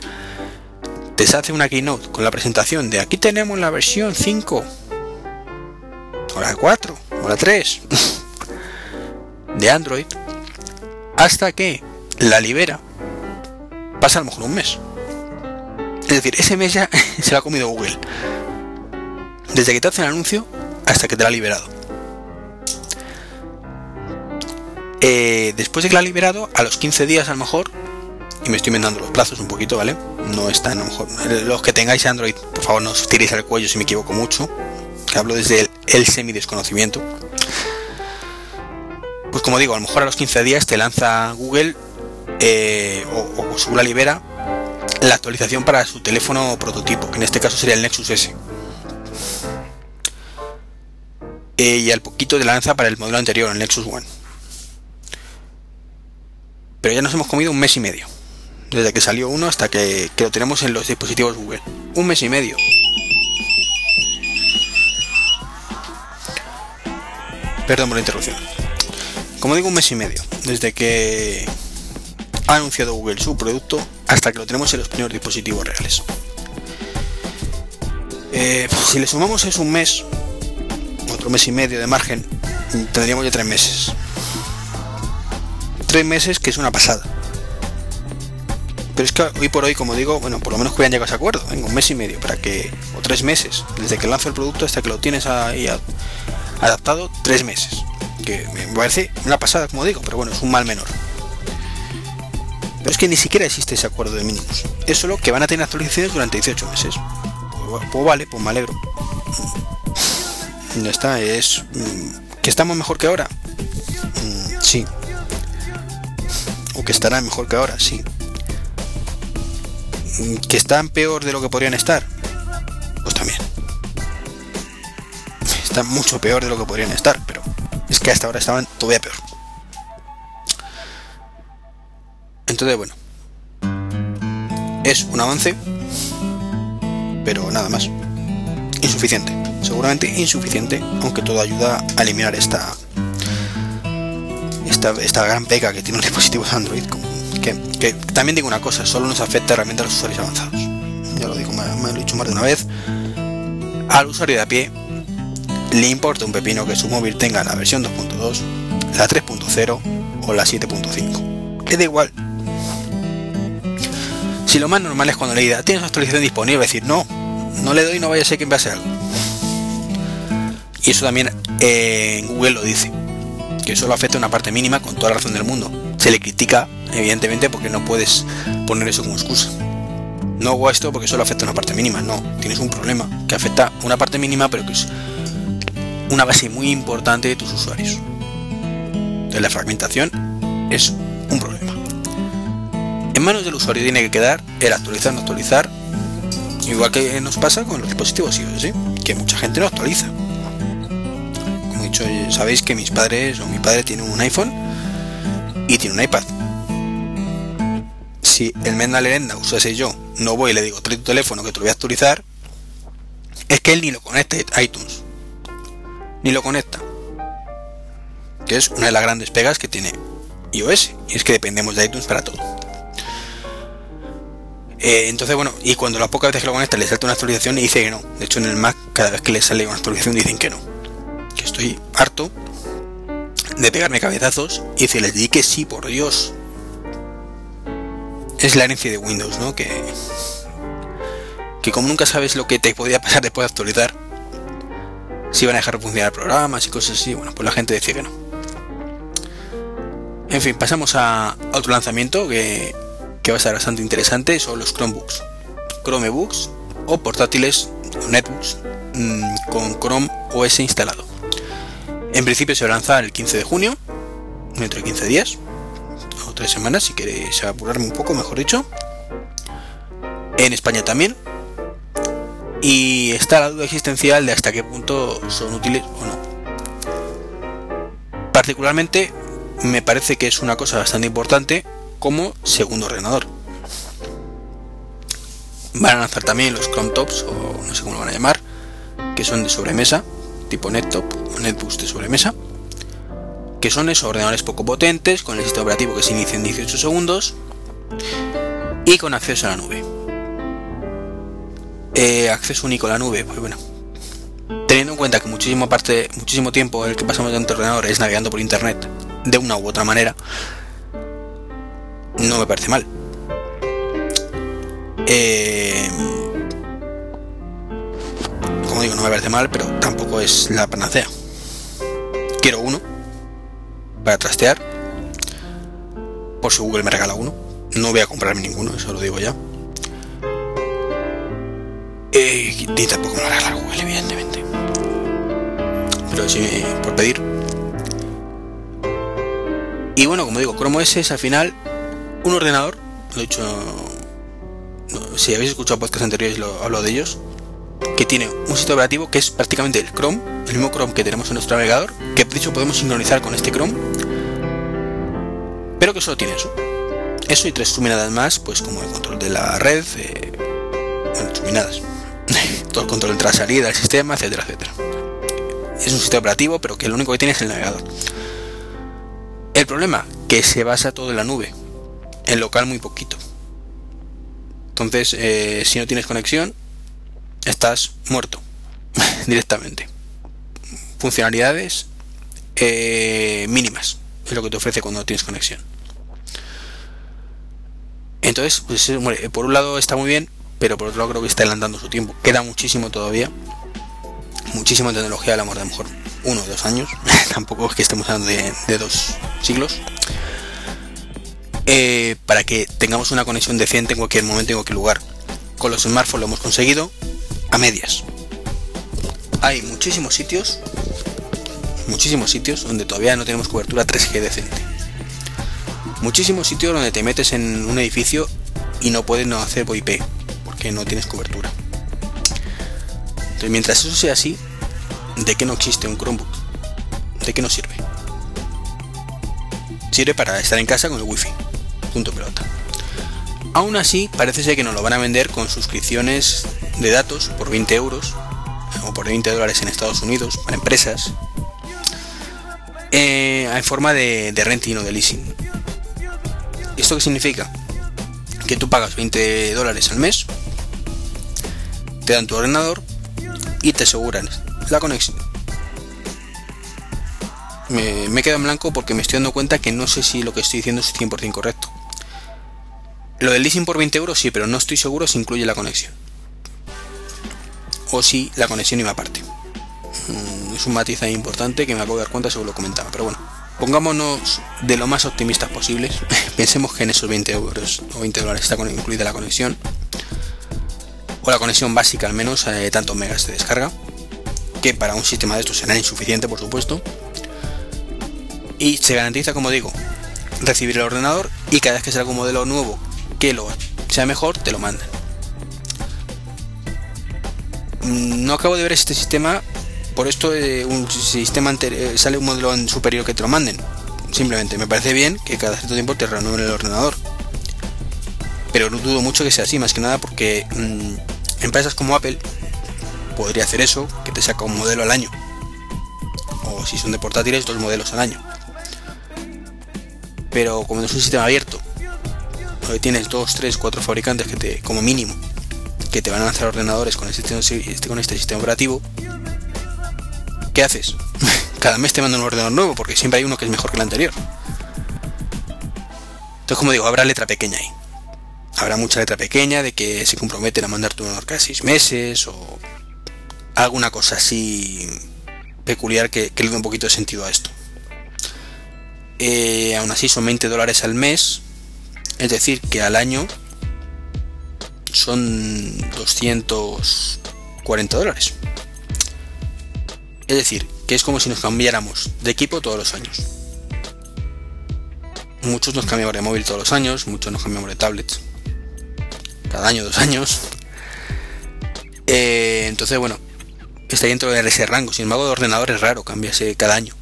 te hace una keynote con la presentación de aquí tenemos la versión 5, o la 4, o la 3 de Android, hasta que la libera, pasa a lo mejor un mes. Es decir, ese mes ya se lo ha comido Google. Desde que te hace el anuncio hasta que te la ha liberado. Eh, después de que la ha liberado, a los 15 días a lo mejor, y me estoy inventando los plazos un poquito, ¿vale? No están a lo mejor. Los que tengáis Android, por favor, no os tiréis al cuello si me equivoco mucho. Hablo desde el, semi desconocimiento. Pues como digo, a lo mejor a los 15 días te lanza Google eh, o, o Google libera la actualización para su teléfono prototipo, que en este caso sería el Nexus S. Eh, y al poquito te lanza para el modelo anterior, el Nexus One pero ya nos hemos comido un mes y medio. Desde que salió uno hasta que, lo tenemos en los dispositivos Google. Un mes y medio. perdón por la interrupción. Como digo, un mes y medio, desde que ha anunciado Google su producto hasta que lo tenemos en los primeros dispositivos reales. Eh, si le sumamos es un mes, otro mes y medio de margen, tendríamos ya tres meses. Tres meses que es una pasada. Pero es que hoy por hoy, como digo, bueno, por lo menos que hayan llegado a ese acuerdo. Venga, un mes y medio para que, o tres meses, desde que lanza el producto hasta que lo tienes ahí adaptado, tres meses. Que me parece una pasada, como digo, pero bueno, es un mal menor. Pero es que ni siquiera existe ese acuerdo de mínimos. Es solo que van a tener actualizaciones durante 18 meses. Pues, pues vale, pues me alegro. Ya está, es. Mm, ¿Que estamos mejor que ahora? Mm, sí. O que estarán mejor que ahora, sí. Mm, ¿Que están peor de lo que podrían estar? Pues también. Están mucho peor de lo que podrían estar, pero es que hasta ahora estaban todavía peor. Entonces, bueno. Es un avance, pero nada más. Insuficiente. Seguramente insuficiente, aunque todo ayuda a eliminar esta esta, esta gran pega que tiene un dispositivo de Android. Que, también digo una cosa, solo nos afecta realmente a los usuarios avanzados. Ya lo digo, me lo he dicho más de una vez. Al usuario de a pie le importa un pepino que su móvil tenga la versión 2.2, la 3.0 o la 7.5. Le da igual, si lo más normal es cuando le diga, tienes una actualización disponible, decir, no, no le doy, no vaya a ser que me pase algo. Y eso también eh, en Google lo dice, que solo afecta a una parte mínima con toda la razón del mundo. Se le critica, evidentemente, porque no puedes poner eso como excusa. No hago esto porque solo afecta a una parte mínima, no, tienes un problema que afecta a una parte mínima, pero que es una base muy importante de tus usuarios. Entonces la fragmentación es un problema. Manos del usuario tiene que quedar el actualizar, no actualizar, igual que nos pasa con los dispositivos iOS, que mucha gente no actualiza. Como he dicho, sabéis que mis padres o mi padre tiene un iPhone y tiene un iPad. Si el Menda Lerenda usase yo, no voy y le digo, trae tu teléfono que te lo voy a actualizar, es que él ni lo conecta a iTunes. Ni lo conecta. Que es una de las grandes pegas que tiene iOS. Y es que dependemos de iTunes para todo. Eh, entonces, bueno, y cuando las pocas veces que lo conecta le salta una actualización y dice que no. De hecho, en el Mac, cada vez que le sale una actualización, dicen que no. Que estoy harto de pegarme cabezazos y decirles, di que sí, por Dios. Es la herencia de Windows, ¿no? Que, que como nunca sabes lo que te podía pasar después de actualizar, si van a dejar de funcionar programas y cosas así, bueno, pues la gente decía que no. En fin, pasamos a otro lanzamiento que que va a ser bastante interesante son los Chromebooks, Chromebooks o portátiles o netbooks mm, con Chrome OS instalado. En principio se va a lanzar el 15 de junio, dentro de 15 días o 3 semanas, si queréis apurarme un poco, mejor dicho. En España también. Y está la duda existencial de hasta qué punto son útiles o no. Particularmente me parece que es una cosa bastante importante como segundo ordenador. Van a lanzar también los Chrome Tops, o no sé cómo lo van a llamar, que son de sobremesa, tipo NetTop o NetBoost de sobremesa, que son esos ordenadores poco potentes, con el sistema operativo que se inicia en 18 segundos y con acceso a la nube. Eh, acceso único a la nube, pues bueno, teniendo en cuenta que muchísimo parte, muchísimo tiempo el que pasamos de ordenador es navegando por internet de una u otra manera, no me parece mal. Eh, como digo, no me parece mal, pero tampoco es la panacea. Quiero uno para trastear. Por si Google me regala uno. No voy a comprarme ninguno, eso lo digo ya. Eh, y tampoco me lo regala Google, evidentemente. Pero sí, por pedir. Y bueno, como digo, Chrome OS al final un ordenador, lo he dicho, si habéis escuchado podcasts anteriores lo hablo de ellos, que tiene un sistema operativo que es prácticamente el Chrome, el mismo Chrome que tenemos en nuestro navegador, que de hecho podemos sincronizar con este Chrome, pero que solo tiene eso. Eso y tres suminadas más, pues como el control de la red, eh, bueno, todo el control de entrada salida del sistema, etcétera, etcétera. es un sistema operativo, pero que lo único que tiene es el navegador. El problema, que se basa todo en la nube, en local muy poquito. Entonces, eh, si no tienes conexión, estás muerto directamente. Funcionalidades eh, mínimas es lo que te ofrece cuando no tienes conexión. Entonces, pues, por un lado está muy bien, pero por otro lado creo que está adelantando su tiempo. Queda muchísimo todavía. Muchísima tecnología, a amor de mejor uno o dos años. Tampoco es que estemos hablando de, dos siglos. Eh, para que tengamos una conexión decente en cualquier momento, en cualquier lugar. Con los smartphones lo hemos conseguido a medias. Hay muchísimos sitios, muchísimos sitios donde todavía no tenemos cobertura 3G decente. Muchísimos sitios donde te metes en un edificio y no puedes no hacer VoIP porque no tienes cobertura. Entonces, mientras eso sea así, ¿de qué no existe un Chromebook? ¿De qué no sirve? Sirve para estar en casa con el wifi. Punto pelota. Aún así, parece ser que nos lo van a vender con suscripciones de datos por 20 euros o por 20 dólares en Estados Unidos para empresas eh, en forma de, renting o de leasing. ¿Esto qué significa? Que tú pagas 20 dólares al mes, te dan tu ordenador y te aseguran la conexión. Me, me quedo en blanco porque me estoy dando cuenta que no sé si lo que estoy diciendo es 100% correcto. Lo del leasing por 20 euros sí, pero no estoy seguro si incluye la conexión. O si la conexión iba aparte. Mm, es un matiz ahí importante que me acabo de dar cuenta según lo comentaba. Pero bueno, pongámonos de lo más optimistas posibles. Pensemos que en esos 20 euros o 20 dólares está incluida la conexión. O la conexión básica al menos, eh, tantos megas de descarga. Que para un sistema de estos será insuficiente, por supuesto. Y se garantiza, como digo, recibir el ordenador y cada vez que salga un modelo nuevo que lo sea mejor, te lo mandan. Mm, no acabo de ver este sistema por esto de un sistema eh, sale un modelo superior que te lo manden. Simplemente me parece bien que cada cierto tiempo te renueven el ordenador. Pero no dudo mucho que sea así, más que nada porque mm, empresas como Apple podría hacer eso, que te saca un modelo al año. O si son de portátiles, dos modelos al año. Pero como no es un sistema abierto, tienes dos, tres, cuatro fabricantes que te, como mínimo, que te van a lanzar ordenadores con este, con este sistema operativo, ¿qué haces? Cada mes te mandan un ordenador nuevo porque siempre hay uno que es mejor que el anterior. Entonces, como digo, habrá letra pequeña ahí. Habrá mucha letra pequeña de que se comprometen a mandar tu ordenador cada seis meses o alguna cosa así peculiar que, le dé un poquito de sentido a esto. Eh, aún así son 20 dólares al mes, es decir, que al año son 240 dólares. Es decir, que es como si nos cambiáramos de equipo todos los años. Muchos nos cambiamos de móvil todos los años, muchos nos cambiamos de tablets. Cada año, dos años. Eh, entonces, bueno, está dentro de ese rango. Sin embargo, de ordenador es raro cambiarse cada año.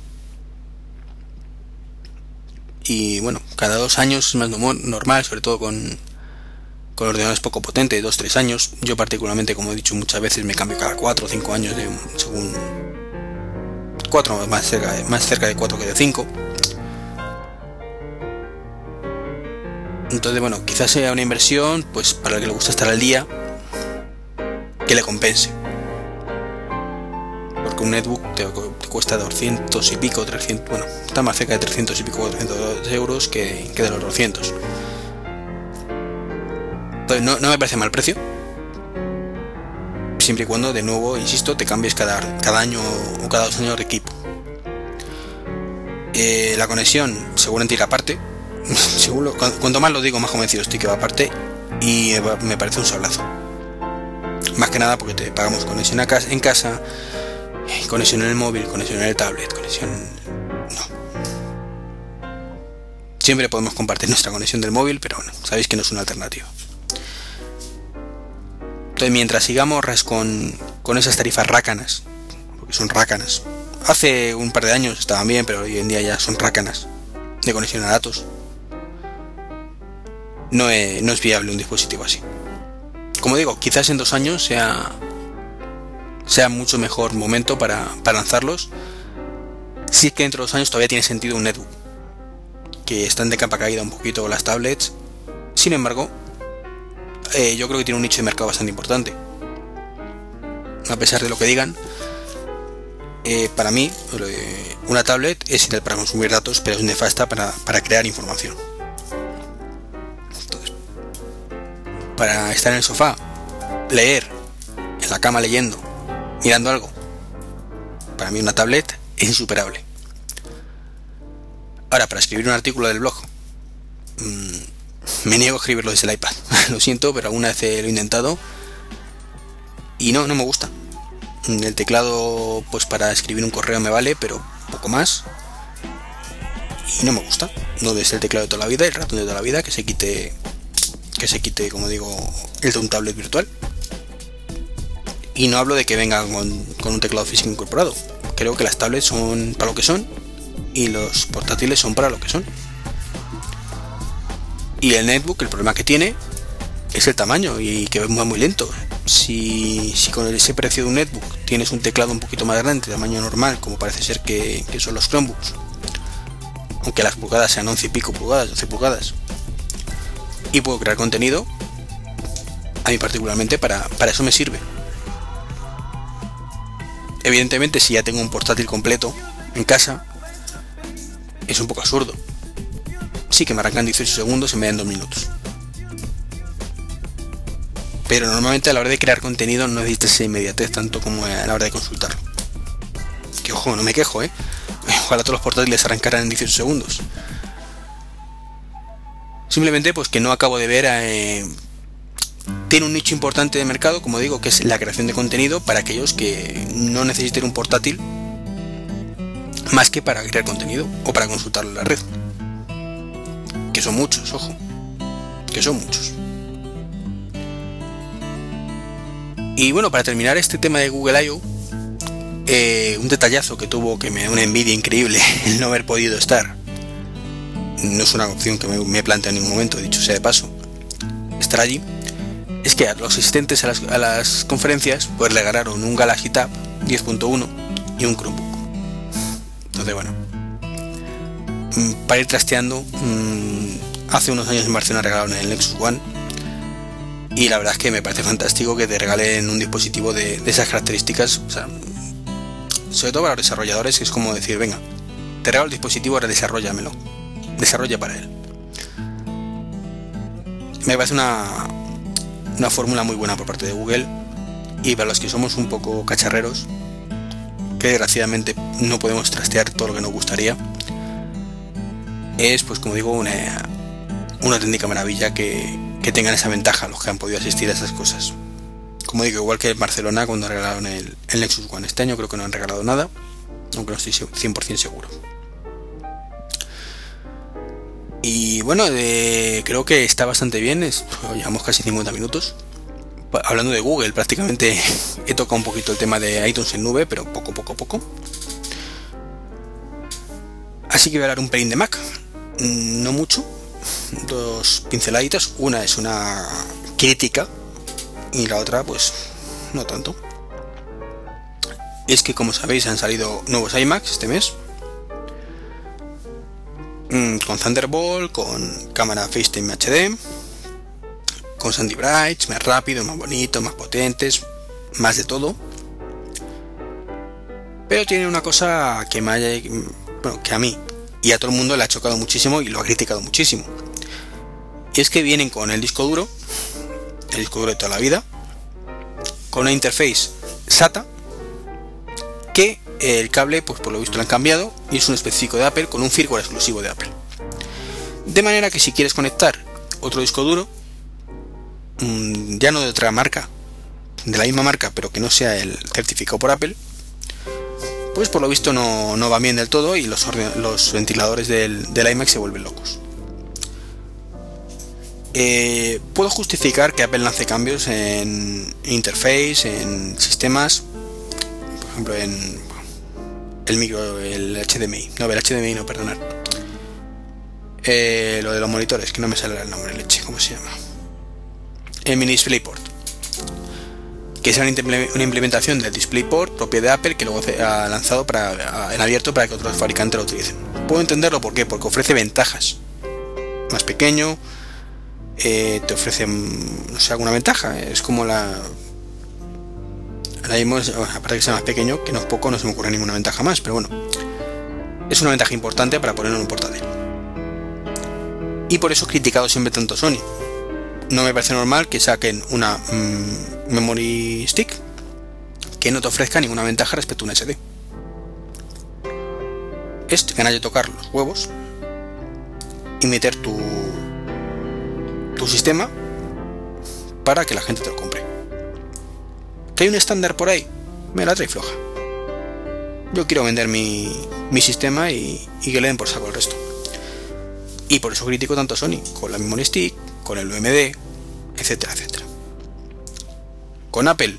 Y bueno, cada dos años es más normal, sobre todo con, con ordenadores poco potentes, dos, tres años. Yo particularmente, como he dicho muchas veces, me cambio cada cuatro o cinco años de, según 4, más cerca, más cerca de 4 que de 5. Entonces, bueno, quizás sea una inversión, pues para el que le gusta estar al día, que le compense. Porque un netbook cuesta 200 y pico, 300, bueno, está más cerca de 300 y pico, 400 euros que, de los 200. Entonces, no, no me parece mal precio siempre y cuando, de nuevo, insisto, te cambies cada, cada año o cada dos años de equipo. Eh, la conexión, seguramente irá aparte. Seguro, cuanto más lo digo, más convencido estoy que va aparte. Y me parece un sablazo. Más que nada porque te pagamos conexión en casa, conexión en el móvil, conexión en el tablet, conexión. No. Siempre podemos compartir nuestra conexión del móvil, pero bueno, sabéis que no es una alternativa. Entonces, mientras sigamos con, con esas tarifas rácanas, porque son rácanas, hace un par de años estaban bien, pero hoy en día ya son rácanas de conexión a datos. No es, no es viable un dispositivo así. Como digo, quizás en dos años sea sea mucho mejor momento para, lanzarlos. Si es que dentro de dos años todavía tiene sentido un netbook. Que están de capa caída un poquito las tablets. Sin embargo, eh, yo creo que tiene un nicho de mercado bastante importante. A pesar de lo que digan, eh, para mí, una tablet es ideal para consumir datos, pero es nefasta para, para crear información. para estar en el sofá, leer, en la cama leyendo, mirando algo, para mí una tablet es insuperable. Ahora, para escribir un artículo del blog, mmm, me niego a escribirlo desde el iPad. lo siento, pero alguna vez lo he intentado y no, no me gusta. El teclado, pues para escribir un correo me vale, pero poco más. Y no me gusta. No desde el teclado de toda la vida, el ratón de toda la vida, que se quite, que se quite, como digo, el de un tablet virtual. Y no hablo de que venga con, con un teclado físico incorporado. Creo que las tablets son para lo que son y los portátiles son para lo que son. Y el netbook, el problema que tiene es el tamaño y que va muy lento. Si, con ese precio de un netbook tienes un teclado un poquito más grande, tamaño normal, como parece ser que, son los Chromebooks, aunque las pulgadas sean 11 y pico pulgadas, 12 pulgadas, y puedo crear contenido, a mí particularmente para, para eso me sirve. Evidentemente, si ya tengo un portátil completo en casa, es un poco absurdo sí que me arrancan 18 segundos en vez de 2 minutos. Pero normalmente a la hora de crear contenido no necesitas esa inmediatez tanto como a la hora de consultarlo. Que ojo, no me quejo, ¿eh? Ojalá todos los portátiles arrancaran en 18 segundos. Simplemente pues que no acabo de ver... Eh, tiene un nicho importante de mercado, como digo, que es la creación de contenido para aquellos que no necesiten un portátil más que para crear contenido o para consultarlo en la red que son muchos, ojo, que son muchos. Y bueno, para terminar este tema de Google I.O., eh, un detallazo que tuvo que me da una envidia increíble el no haber podido estar. No es una opción que me, me planteo en ningún momento, dicho sea de paso, estar allí. Es que a los asistentes a las, a las conferencias pues le ganaron un Galaxy Tab 10.1 y un Chromebook. Entonces bueno, mm, para ir trasteando, mm, hace unos años en Barcelona regalaron el Nexus One y la verdad es que me parece fantástico que te regalen un dispositivo de, esas características, sobre todo para los desarrolladores, es como decir, venga, te regalo el dispositivo, ahora desarrollamelo, desarrolla para él. Me parece una, una fórmula muy buena por parte de Google y para los que somos un poco cacharreros, que desgraciadamente no podemos trastear todo lo que nos gustaría, es pues como digo una, una auténtica maravilla que, tengan esa ventaja los que han podido asistir a esas cosas. Como digo, igual que en Barcelona cuando regalaron el, el Nexus One. Este año creo que no han regalado nada, aunque no estoy 100% seguro. Y bueno, creo que está bastante bien, es, llevamos casi 50 minutos. Hablando de Google, prácticamente he tocado un poquito el tema de iTunes en nube, pero poco, poco, poco. Así que voy a hablar un pelín de Mac. No mucho, dos pinceladitas. Una es una crítica y la otra pues no tanto. Es que como sabéis han salido nuevos iMacs este mes. Mm, con Thunderbolt, con cámara FaceTime HD, con Sandy Bright, más rápido, más bonito, más potentes, más de todo. Pero tiene una cosa que me haya, bueno, que a mí y a todo el mundo le ha chocado muchísimo y lo ha criticado muchísimo. Y es que vienen con el disco duro, el disco duro de toda la vida, con una interface SATA, que el cable, pues por lo visto lo han cambiado y es un específico de Apple con un firmware exclusivo de Apple. De manera que si quieres conectar otro disco duro, mm, ya no de otra marca, de la misma marca, pero que no sea el certificado por Apple, pues por lo visto no, va bien del todo y los, los ventiladores del, del iMac se vuelven locos. Eh, puedo justificar que Apple lance cambios en interface, en sistemas, por ejemplo en el micro, el HDMI, no, el HDMI no, perdonar. Eh, lo de los monitores, que no me sale el nombre, leche, ¿cómo se llama? El mini DisplayPort. que es una implementación del DisplayPort propio de Apple que luego ha lanzado para, en abierto para que otros fabricantes lo utilicen. Puedo entenderlo ¿por qué? porque ofrece ventajas. Más pequeño, eh, te ofrece, no sé, alguna ventaja. Es como la... Ahora mismo, aparte que sea más pequeño, que no es poco, no se me ocurre ninguna ventaja más, pero bueno. Es una ventaja importante para ponerlo en un portátil. Y por eso he criticado siempre tanto Sony. No me parece normal que saquen una mm, memory stick que no te ofrezca ninguna ventaja respecto a un SD. Es ganas de tocar los huevos y meter tu, tu sistema para que la gente te lo compre. ¿Que hay un estándar por ahí? Me la trae floja. Yo quiero vender mi, mi sistema y, que le den por saco el resto. Y por eso critico tanto a Sony, con la memory stick, con el UMD, etcétera, etcétera. Con Apple,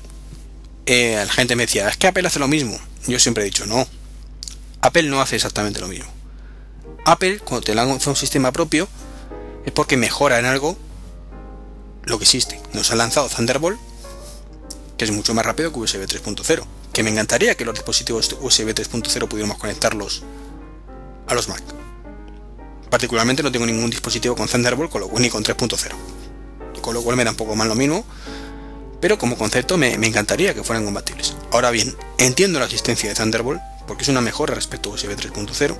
eh, la gente me decía, es que Apple hace lo mismo. Yo siempre he dicho, no. Apple no hace exactamente lo mismo. Apple, cuando te lanza un sistema propio, es porque mejora en algo lo que existe. Nos ha lanzado Thunderbolt, que es mucho más rápido que USB 3.0. Que me encantaría que los dispositivos USB 3.0 pudiéramos conectarlos a los Mac. Particularmente no tengo ningún dispositivo con Thunderbolt con lo, ni con 3.0. Con lo cual me da un poco más lo mismo. Pero como concepto me, encantaría que fueran compatibles. Ahora bien, entiendo la existencia de Thunderbolt porque es una mejora respecto a USB 3.0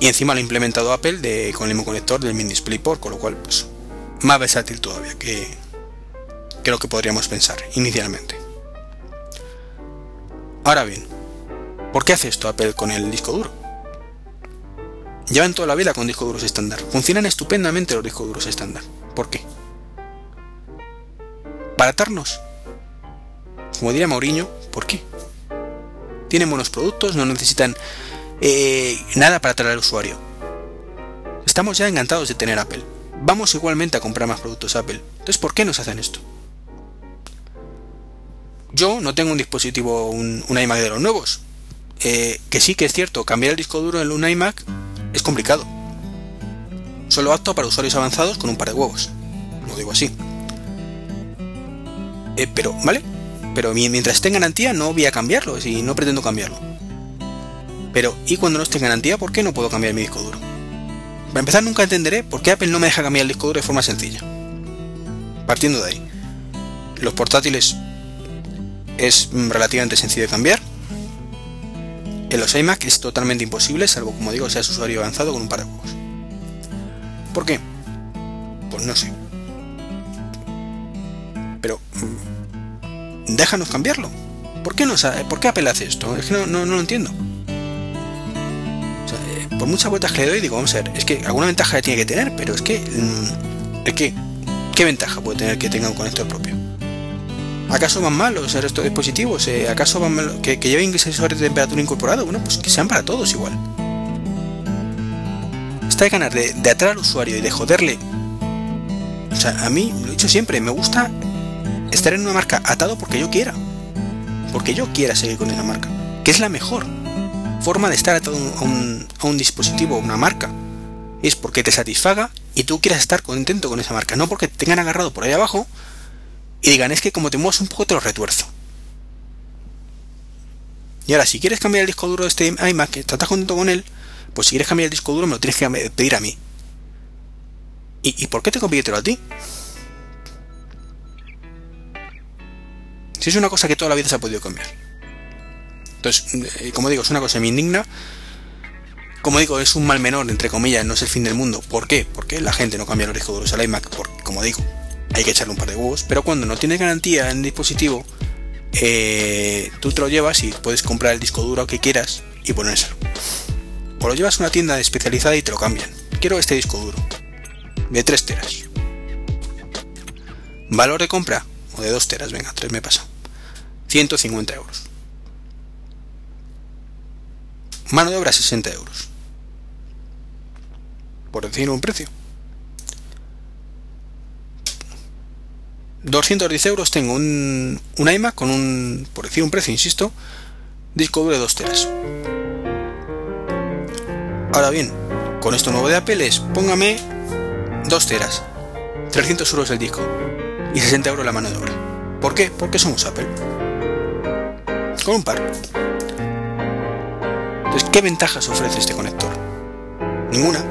y encima lo ha implementado Apple con el mismo conector del mini DisplayPort, con lo cual pues más versátil todavía que, lo que podríamos pensar inicialmente. Ahora bien, ¿por qué hace esto Apple con el disco duro? Llevan toda la vida con discos duros estándar. Funcionan estupendamente los discos duros estándar. ¿Por qué? Para atarnos. Como diría Mauriño, ¿por qué? Tienen buenos productos, no necesitan eh, nada para atraer al usuario. Estamos ya encantados de tener Apple. Vamos igualmente a comprar más productos Apple. Entonces, ¿por qué nos hacen esto? Yo no tengo un dispositivo, un, iMac de los nuevos. Eh, que sí que es cierto, cambiar el disco duro en un iMac es complicado. Solo apto para usuarios avanzados con un par de huevos. Lo digo así. Eh, pero, ¿vale? Pero mientras esté en garantía no voy a cambiarlo, y no pretendo cambiarlo. Pero, ¿y cuando no esté en garantía, por qué no puedo cambiar mi disco duro? Para empezar, nunca entenderé por qué Apple no me deja cambiar el disco duro de forma sencilla. Partiendo de ahí, los portátiles es relativamente sencillo de cambiar. En los iMac es totalmente imposible, salvo como digo, seas usuario avanzado con un par de juegos. ¿Por qué? Pues no sé. Pero mm, déjanos cambiarlo. ¿Por qué, no, ¿Por qué Apple hace esto? Es que no, no, no lo entiendo por muchas vueltas que le doy, digo, vamos a ver, es que alguna ventaja tiene que tener, pero es que, mm, es que, ¿qué ventaja puede tener que tenga un conector propio? ¿Acaso van malos estos dispositivos? Eh, ¿Acaso van mal, que, que, lleven sensores de temperatura incorporado? Bueno, pues que sean para todos igual. Esta de ganas de, de atraer al usuario y de joderle. O sea, a mí, lo he dicho siempre, me gusta estar en una marca atado porque yo quiera. Porque yo quiera seguir con esa marca. Que es la mejor forma de estar atado a un, a dispositivo, una marca. Es porque te satisfaga y tú quieras estar contento con esa marca, no porque te tengan agarrado por ahí abajo y digan es que como te muevas un poco te lo retuerzo. Y ahora, si quieres cambiar el disco duro de este iMac, que estás contento con él, pues si quieres cambiar el disco duro me lo tienes que pedir a mí. ¿Y, por qué te conviértelo a ti? Si es una cosa que toda la vida se ha podido cambiar. Entonces, eh, como digo, es una cosa que me indigna. Como digo, es un mal menor, entre comillas, no es el fin del mundo. ¿Por qué? Porque la gente no cambia los discos duros al iMac, como digo, hay que echarle un par de huevos. Pero cuando no tienes garantía en el dispositivo, eh, tú te lo llevas y puedes comprar el disco duro que quieras y ponérselo. O lo llevas a una tienda especializada y te lo cambian. Quiero este disco duro. De 3 teras. Valor de compra. O de 2 teras, venga, 3 me pasa. 150 euros. Mano de obra 60 euros. Por decir un precio. 210 euros tengo un, un iMac con un, por decir un precio, insisto, disco de 2 teras. Ahora bien, con esto nuevo de Apple es, póngame 2 teras, 300 euros el disco y 60 euros la mano de obra. ¿Por qué? Porque somos Apple. Con un par. Entonces, ¿qué ventajas ofrece este conector? Ninguna.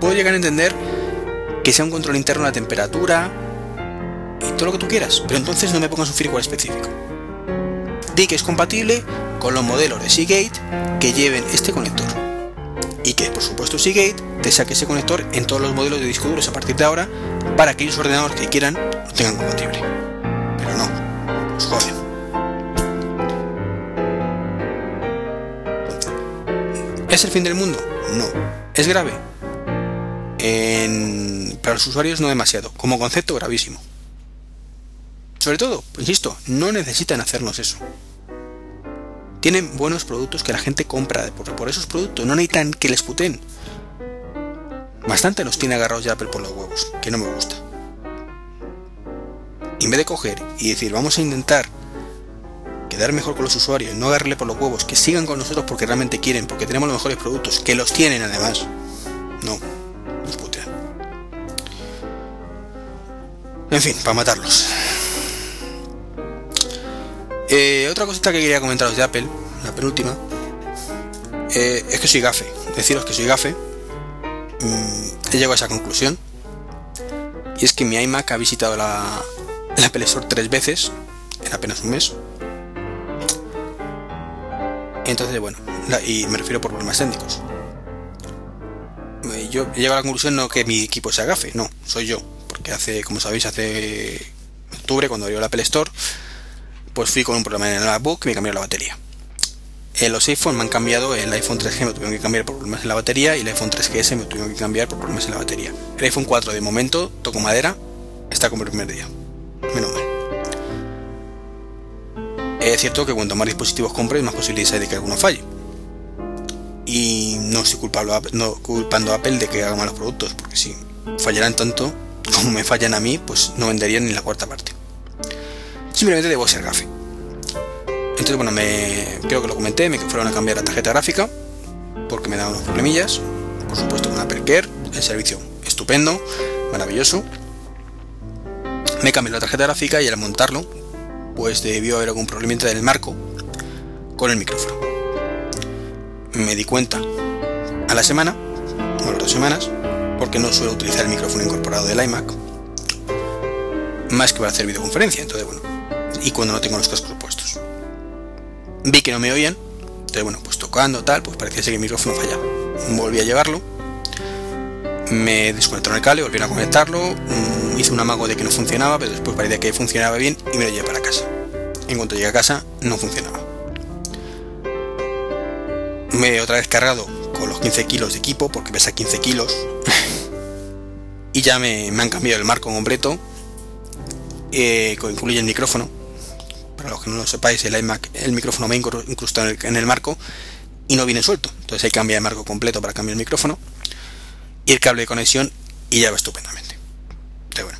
Puedo llegar a entender que sea un control interno de la temperatura y todo lo que tú quieras, pero entonces no me pongas un firmware específico. Di que es compatible con los modelos de Seagate que lleven este conector. Y que, por supuesto, Seagate te saque ese conector en todos los modelos de disco duros a partir de ahora para que aquellos ordenadores que quieran lo tengan compatible. Pero no, os joden. ¿Es el fin del mundo? No. ¿Es grave? En... Para los usuarios no demasiado. Como concepto gravísimo. Sobre todo, insisto, no necesitan hacernos eso. Tienen buenos productos que la gente compra por, por esos productos. No necesitan que les puten. Bastante los tiene agarrados ya Apple por los huevos, que no me gusta. Y en vez de coger y decir, vamos a intentar quedar mejor con los usuarios, no agarrarle por los huevos, que sigan con nosotros porque realmente quieren, porque tenemos los mejores productos, que los tienen además. No, nos putean. En fin, para matarlos. Eh, otra cosita que quería comentaros de Apple, la penúltima, eh, es que soy gafe. Deciros que soy gafe. Mm, he llegado a esa conclusión. Y es que mi iMac ha visitado la, la Apple Store tres veces en apenas un mes. Entonces, bueno, y me refiero por problemas técnicos. Eh, Yo he llegado a la conclusión no que mi equipo sea gafe, no, soy yo. Porque hace, como sabéis, hace octubre, cuando abrió la Apple Store, pues fui con un problema en el MacBook y me cambió la batería. En los iPhone me han cambiado, el iPhone 3G me tuvieron que cambiar por problemas en la batería y el iPhone 3GS me tuvieron que cambiar por problemas en la batería. El iPhone 4 de momento, toco madera, está como el primer día. Menos mal. Es cierto que cuanto más dispositivos compres, más posibilidades hay de que alguno falle. Y no estoy Apple, no culpando a Apple de que haga malos productos, porque si fallaran tanto como me fallan a mí, pues no venderían ni la cuarta parte. Simplemente debo ser gafe. Entonces, bueno, me, creo que lo comenté, me fueron a cambiar la tarjeta gráfica, porque me daban unos problemillas. Por supuesto, con Apple el servicio estupendo, maravilloso. Me cambié la tarjeta gráfica y al montarlo, pues debió haber algún problemita del marco con el micrófono. Me di cuenta a la semana, o a las dos semanas, porque no suelo utilizar el micrófono incorporado del iMac, más que para hacer videoconferencia, entonces bueno, y cuando no tengo los cascos puestos. Vi que no me oían, entonces bueno, pues tocando tal, pues parecía ser que el micrófono fallaba. Volví a llevarlo, me desconectaron el cable, volvieron a conectarlo, mm, hice un amago de que no funcionaba, pero después parecía que funcionaba bien y me lo llevé para casa. En cuanto llegué a casa, no funcionaba. Me otra vez cargado con los 15 kilos de equipo, porque pesa 15 kilos, y ya me, me han cambiado el marco completo, eh, incluye el micrófono. Para los que no lo sepáis, el iMac, el micrófono me incrustado en el, marco y no viene suelto. Entonces hay que cambiar el marco completo para cambiar el micrófono y el cable de conexión y ya va estupendamente. Pero bueno.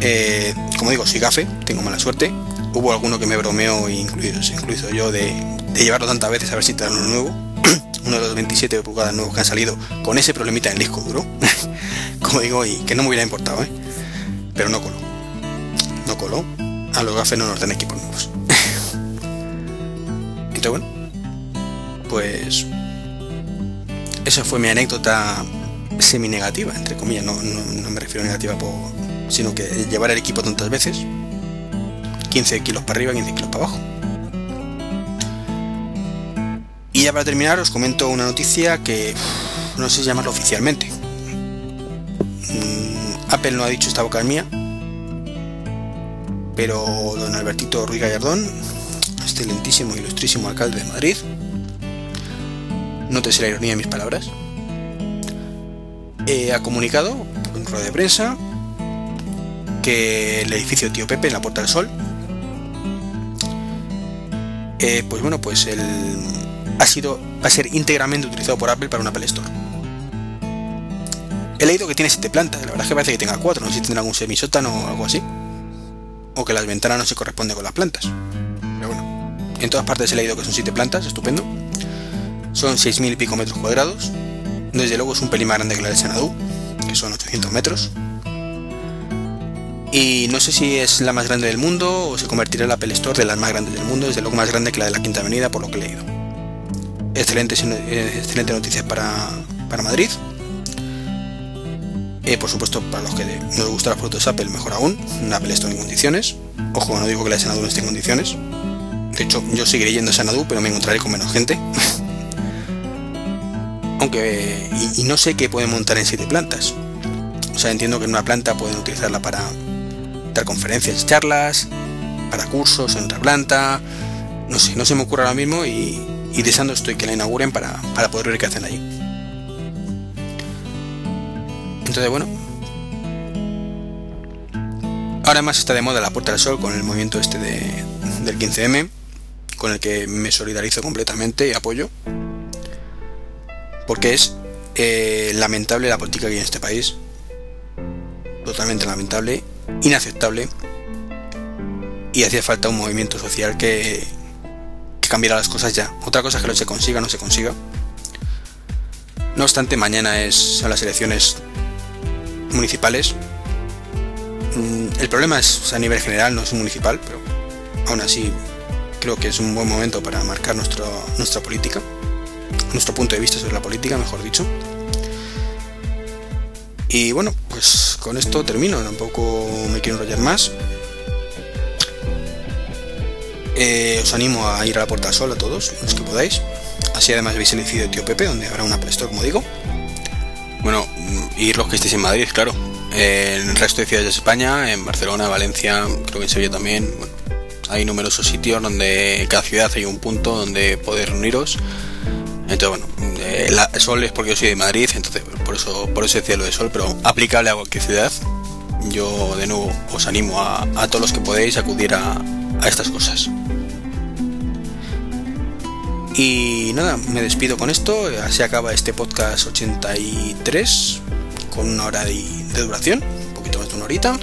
Eh, como digo, soy gafe, tengo mala suerte. Hubo alguno que me bromeó, incluido, incluido yo, de, de llevarlo tantas veces a ver si te dan uno nuevo. uno de los 27 pulgadas nuevos que han salido con ese problemita en el disco duro. como digo, y que no me hubiera importado, ¿eh? Pero no coló. No coló. A los gafes no nos dan equipos nuevos. Entonces, bueno. Pues. Esa fue mi anécdota semi negativa, entre comillas, no, no, me refiero a negativa sino que llevar el equipo tantas veces, 15 kilos para arriba, 15 kilos para abajo. Y ya para terminar os comento una noticia que no sé si llamarlo oficialmente. Mm, Apple no ha dicho esta boca es mía, pero don Albertito Ruiz Gallardón, excelentísimo e ilustrísimo alcalde de Madrid, nótese la ironía de mis palabras, eh, ha comunicado en rueda de prensa que el edificio Tío Pepe en la Puerta del Sol, eh, pues bueno, pues el, ha sido, va a ser íntegramente utilizado por Apple para un Apple Store. He leído que tiene 7 plantas, la verdad es que parece que tenga 4, no sé si tendrá algún semisótano o algo así. O que las ventanas no se corresponden con las plantas. Pero bueno, en todas partes he leído que son 7 plantas, estupendo. Son 6.000 y pico metros cuadrados. Desde luego es un pelín más grande que la del Senadú, que son 800 metros. Y no sé si es la más grande del mundo o se convertirá en la Apple Store de las más grandes del mundo, desde luego más grande que la de la Quinta Avenida, por lo que he leído. Excelente noticias para, para Madrid. Eh, por supuesto, para los que no les gustan los productos Apple, mejor aún, Apple Store en condiciones. Ojo, no digo que la de Sanadu no esté en condiciones. De hecho, yo seguiré yendo a Sanadu, pero me encontraré con menos gente. Aunque, y, no sé qué pueden montar en siete plantas. O sea, entiendo que en una planta pueden utilizarla para dar conferencias, charlas, para cursos en otra planta. No sé, no se me ocurre ahora mismo y, deseando estoy que la inauguren para poder ver qué hacen allí. Entonces, bueno. Ahora más está de moda la Puerta del Sol con el movimiento este de, del 15M, con el que me solidarizo completamente y apoyo. Porque es eh, lamentable la política que hay en este país. Totalmente lamentable, inaceptable. Y hacía falta un movimiento social que, que cambiara las cosas ya. Otra cosa es que no se consiga, no se consiga. No obstante, mañana es, son las elecciones municipales. Mm, el problema es a nivel general, no es municipal, pero aún así creo que es un buen momento para marcar nuestro, nuestra política, nuestro punto de vista sobre la política, mejor dicho. Y bueno, pues con esto termino, tampoco me quiero enrollar más. Eh, os animo a ir a la Puerta Sol a todos, los que podáis. Así además habéis elegido Tío Pepe, donde habrá una Play como digo. Bueno, ir los que estéis en Madrid, claro. En el resto de ciudades de España, en Barcelona, Valencia, creo que en Sevilla también. hay numerosos sitios donde cada ciudad hay un punto donde podéis reuniros. Entonces, bueno, eh, el sol es porque yo soy de Madrid, entonces por eso, por eso decía lo de sol, pero aplicable a cualquier ciudad. Yo de nuevo os animo a, todos los que podéis acudir a, a estas cosas. Y nada, me despido con esto. Así acaba este podcast 83 con una hora de, duración, un poquito más de una horita.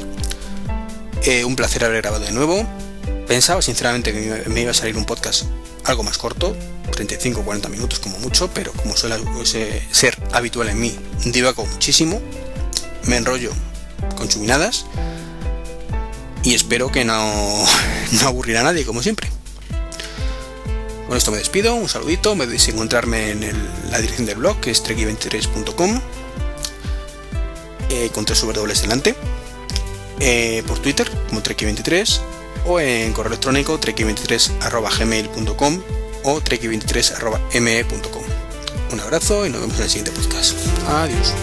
Eh, un placer haber grabado de nuevo. Pensaba sinceramente que me iba a salir un podcast algo más corto, 35-40 minutos como mucho, pero como suele ser habitual en mí, divago muchísimo, me enrollo con chuminadas y espero que no, no aburrirá a nadie como siempre. Con esto me despido, un saludito, me podéis encontrarme en la dirección del blog que es treki23.com eh, con tres dobles delante, eh, por Twitter como treki23 o en correo electrónico treki23.gmail.com o treki23.me.com. Un abrazo y nos vemos en el siguiente podcast. Adiós.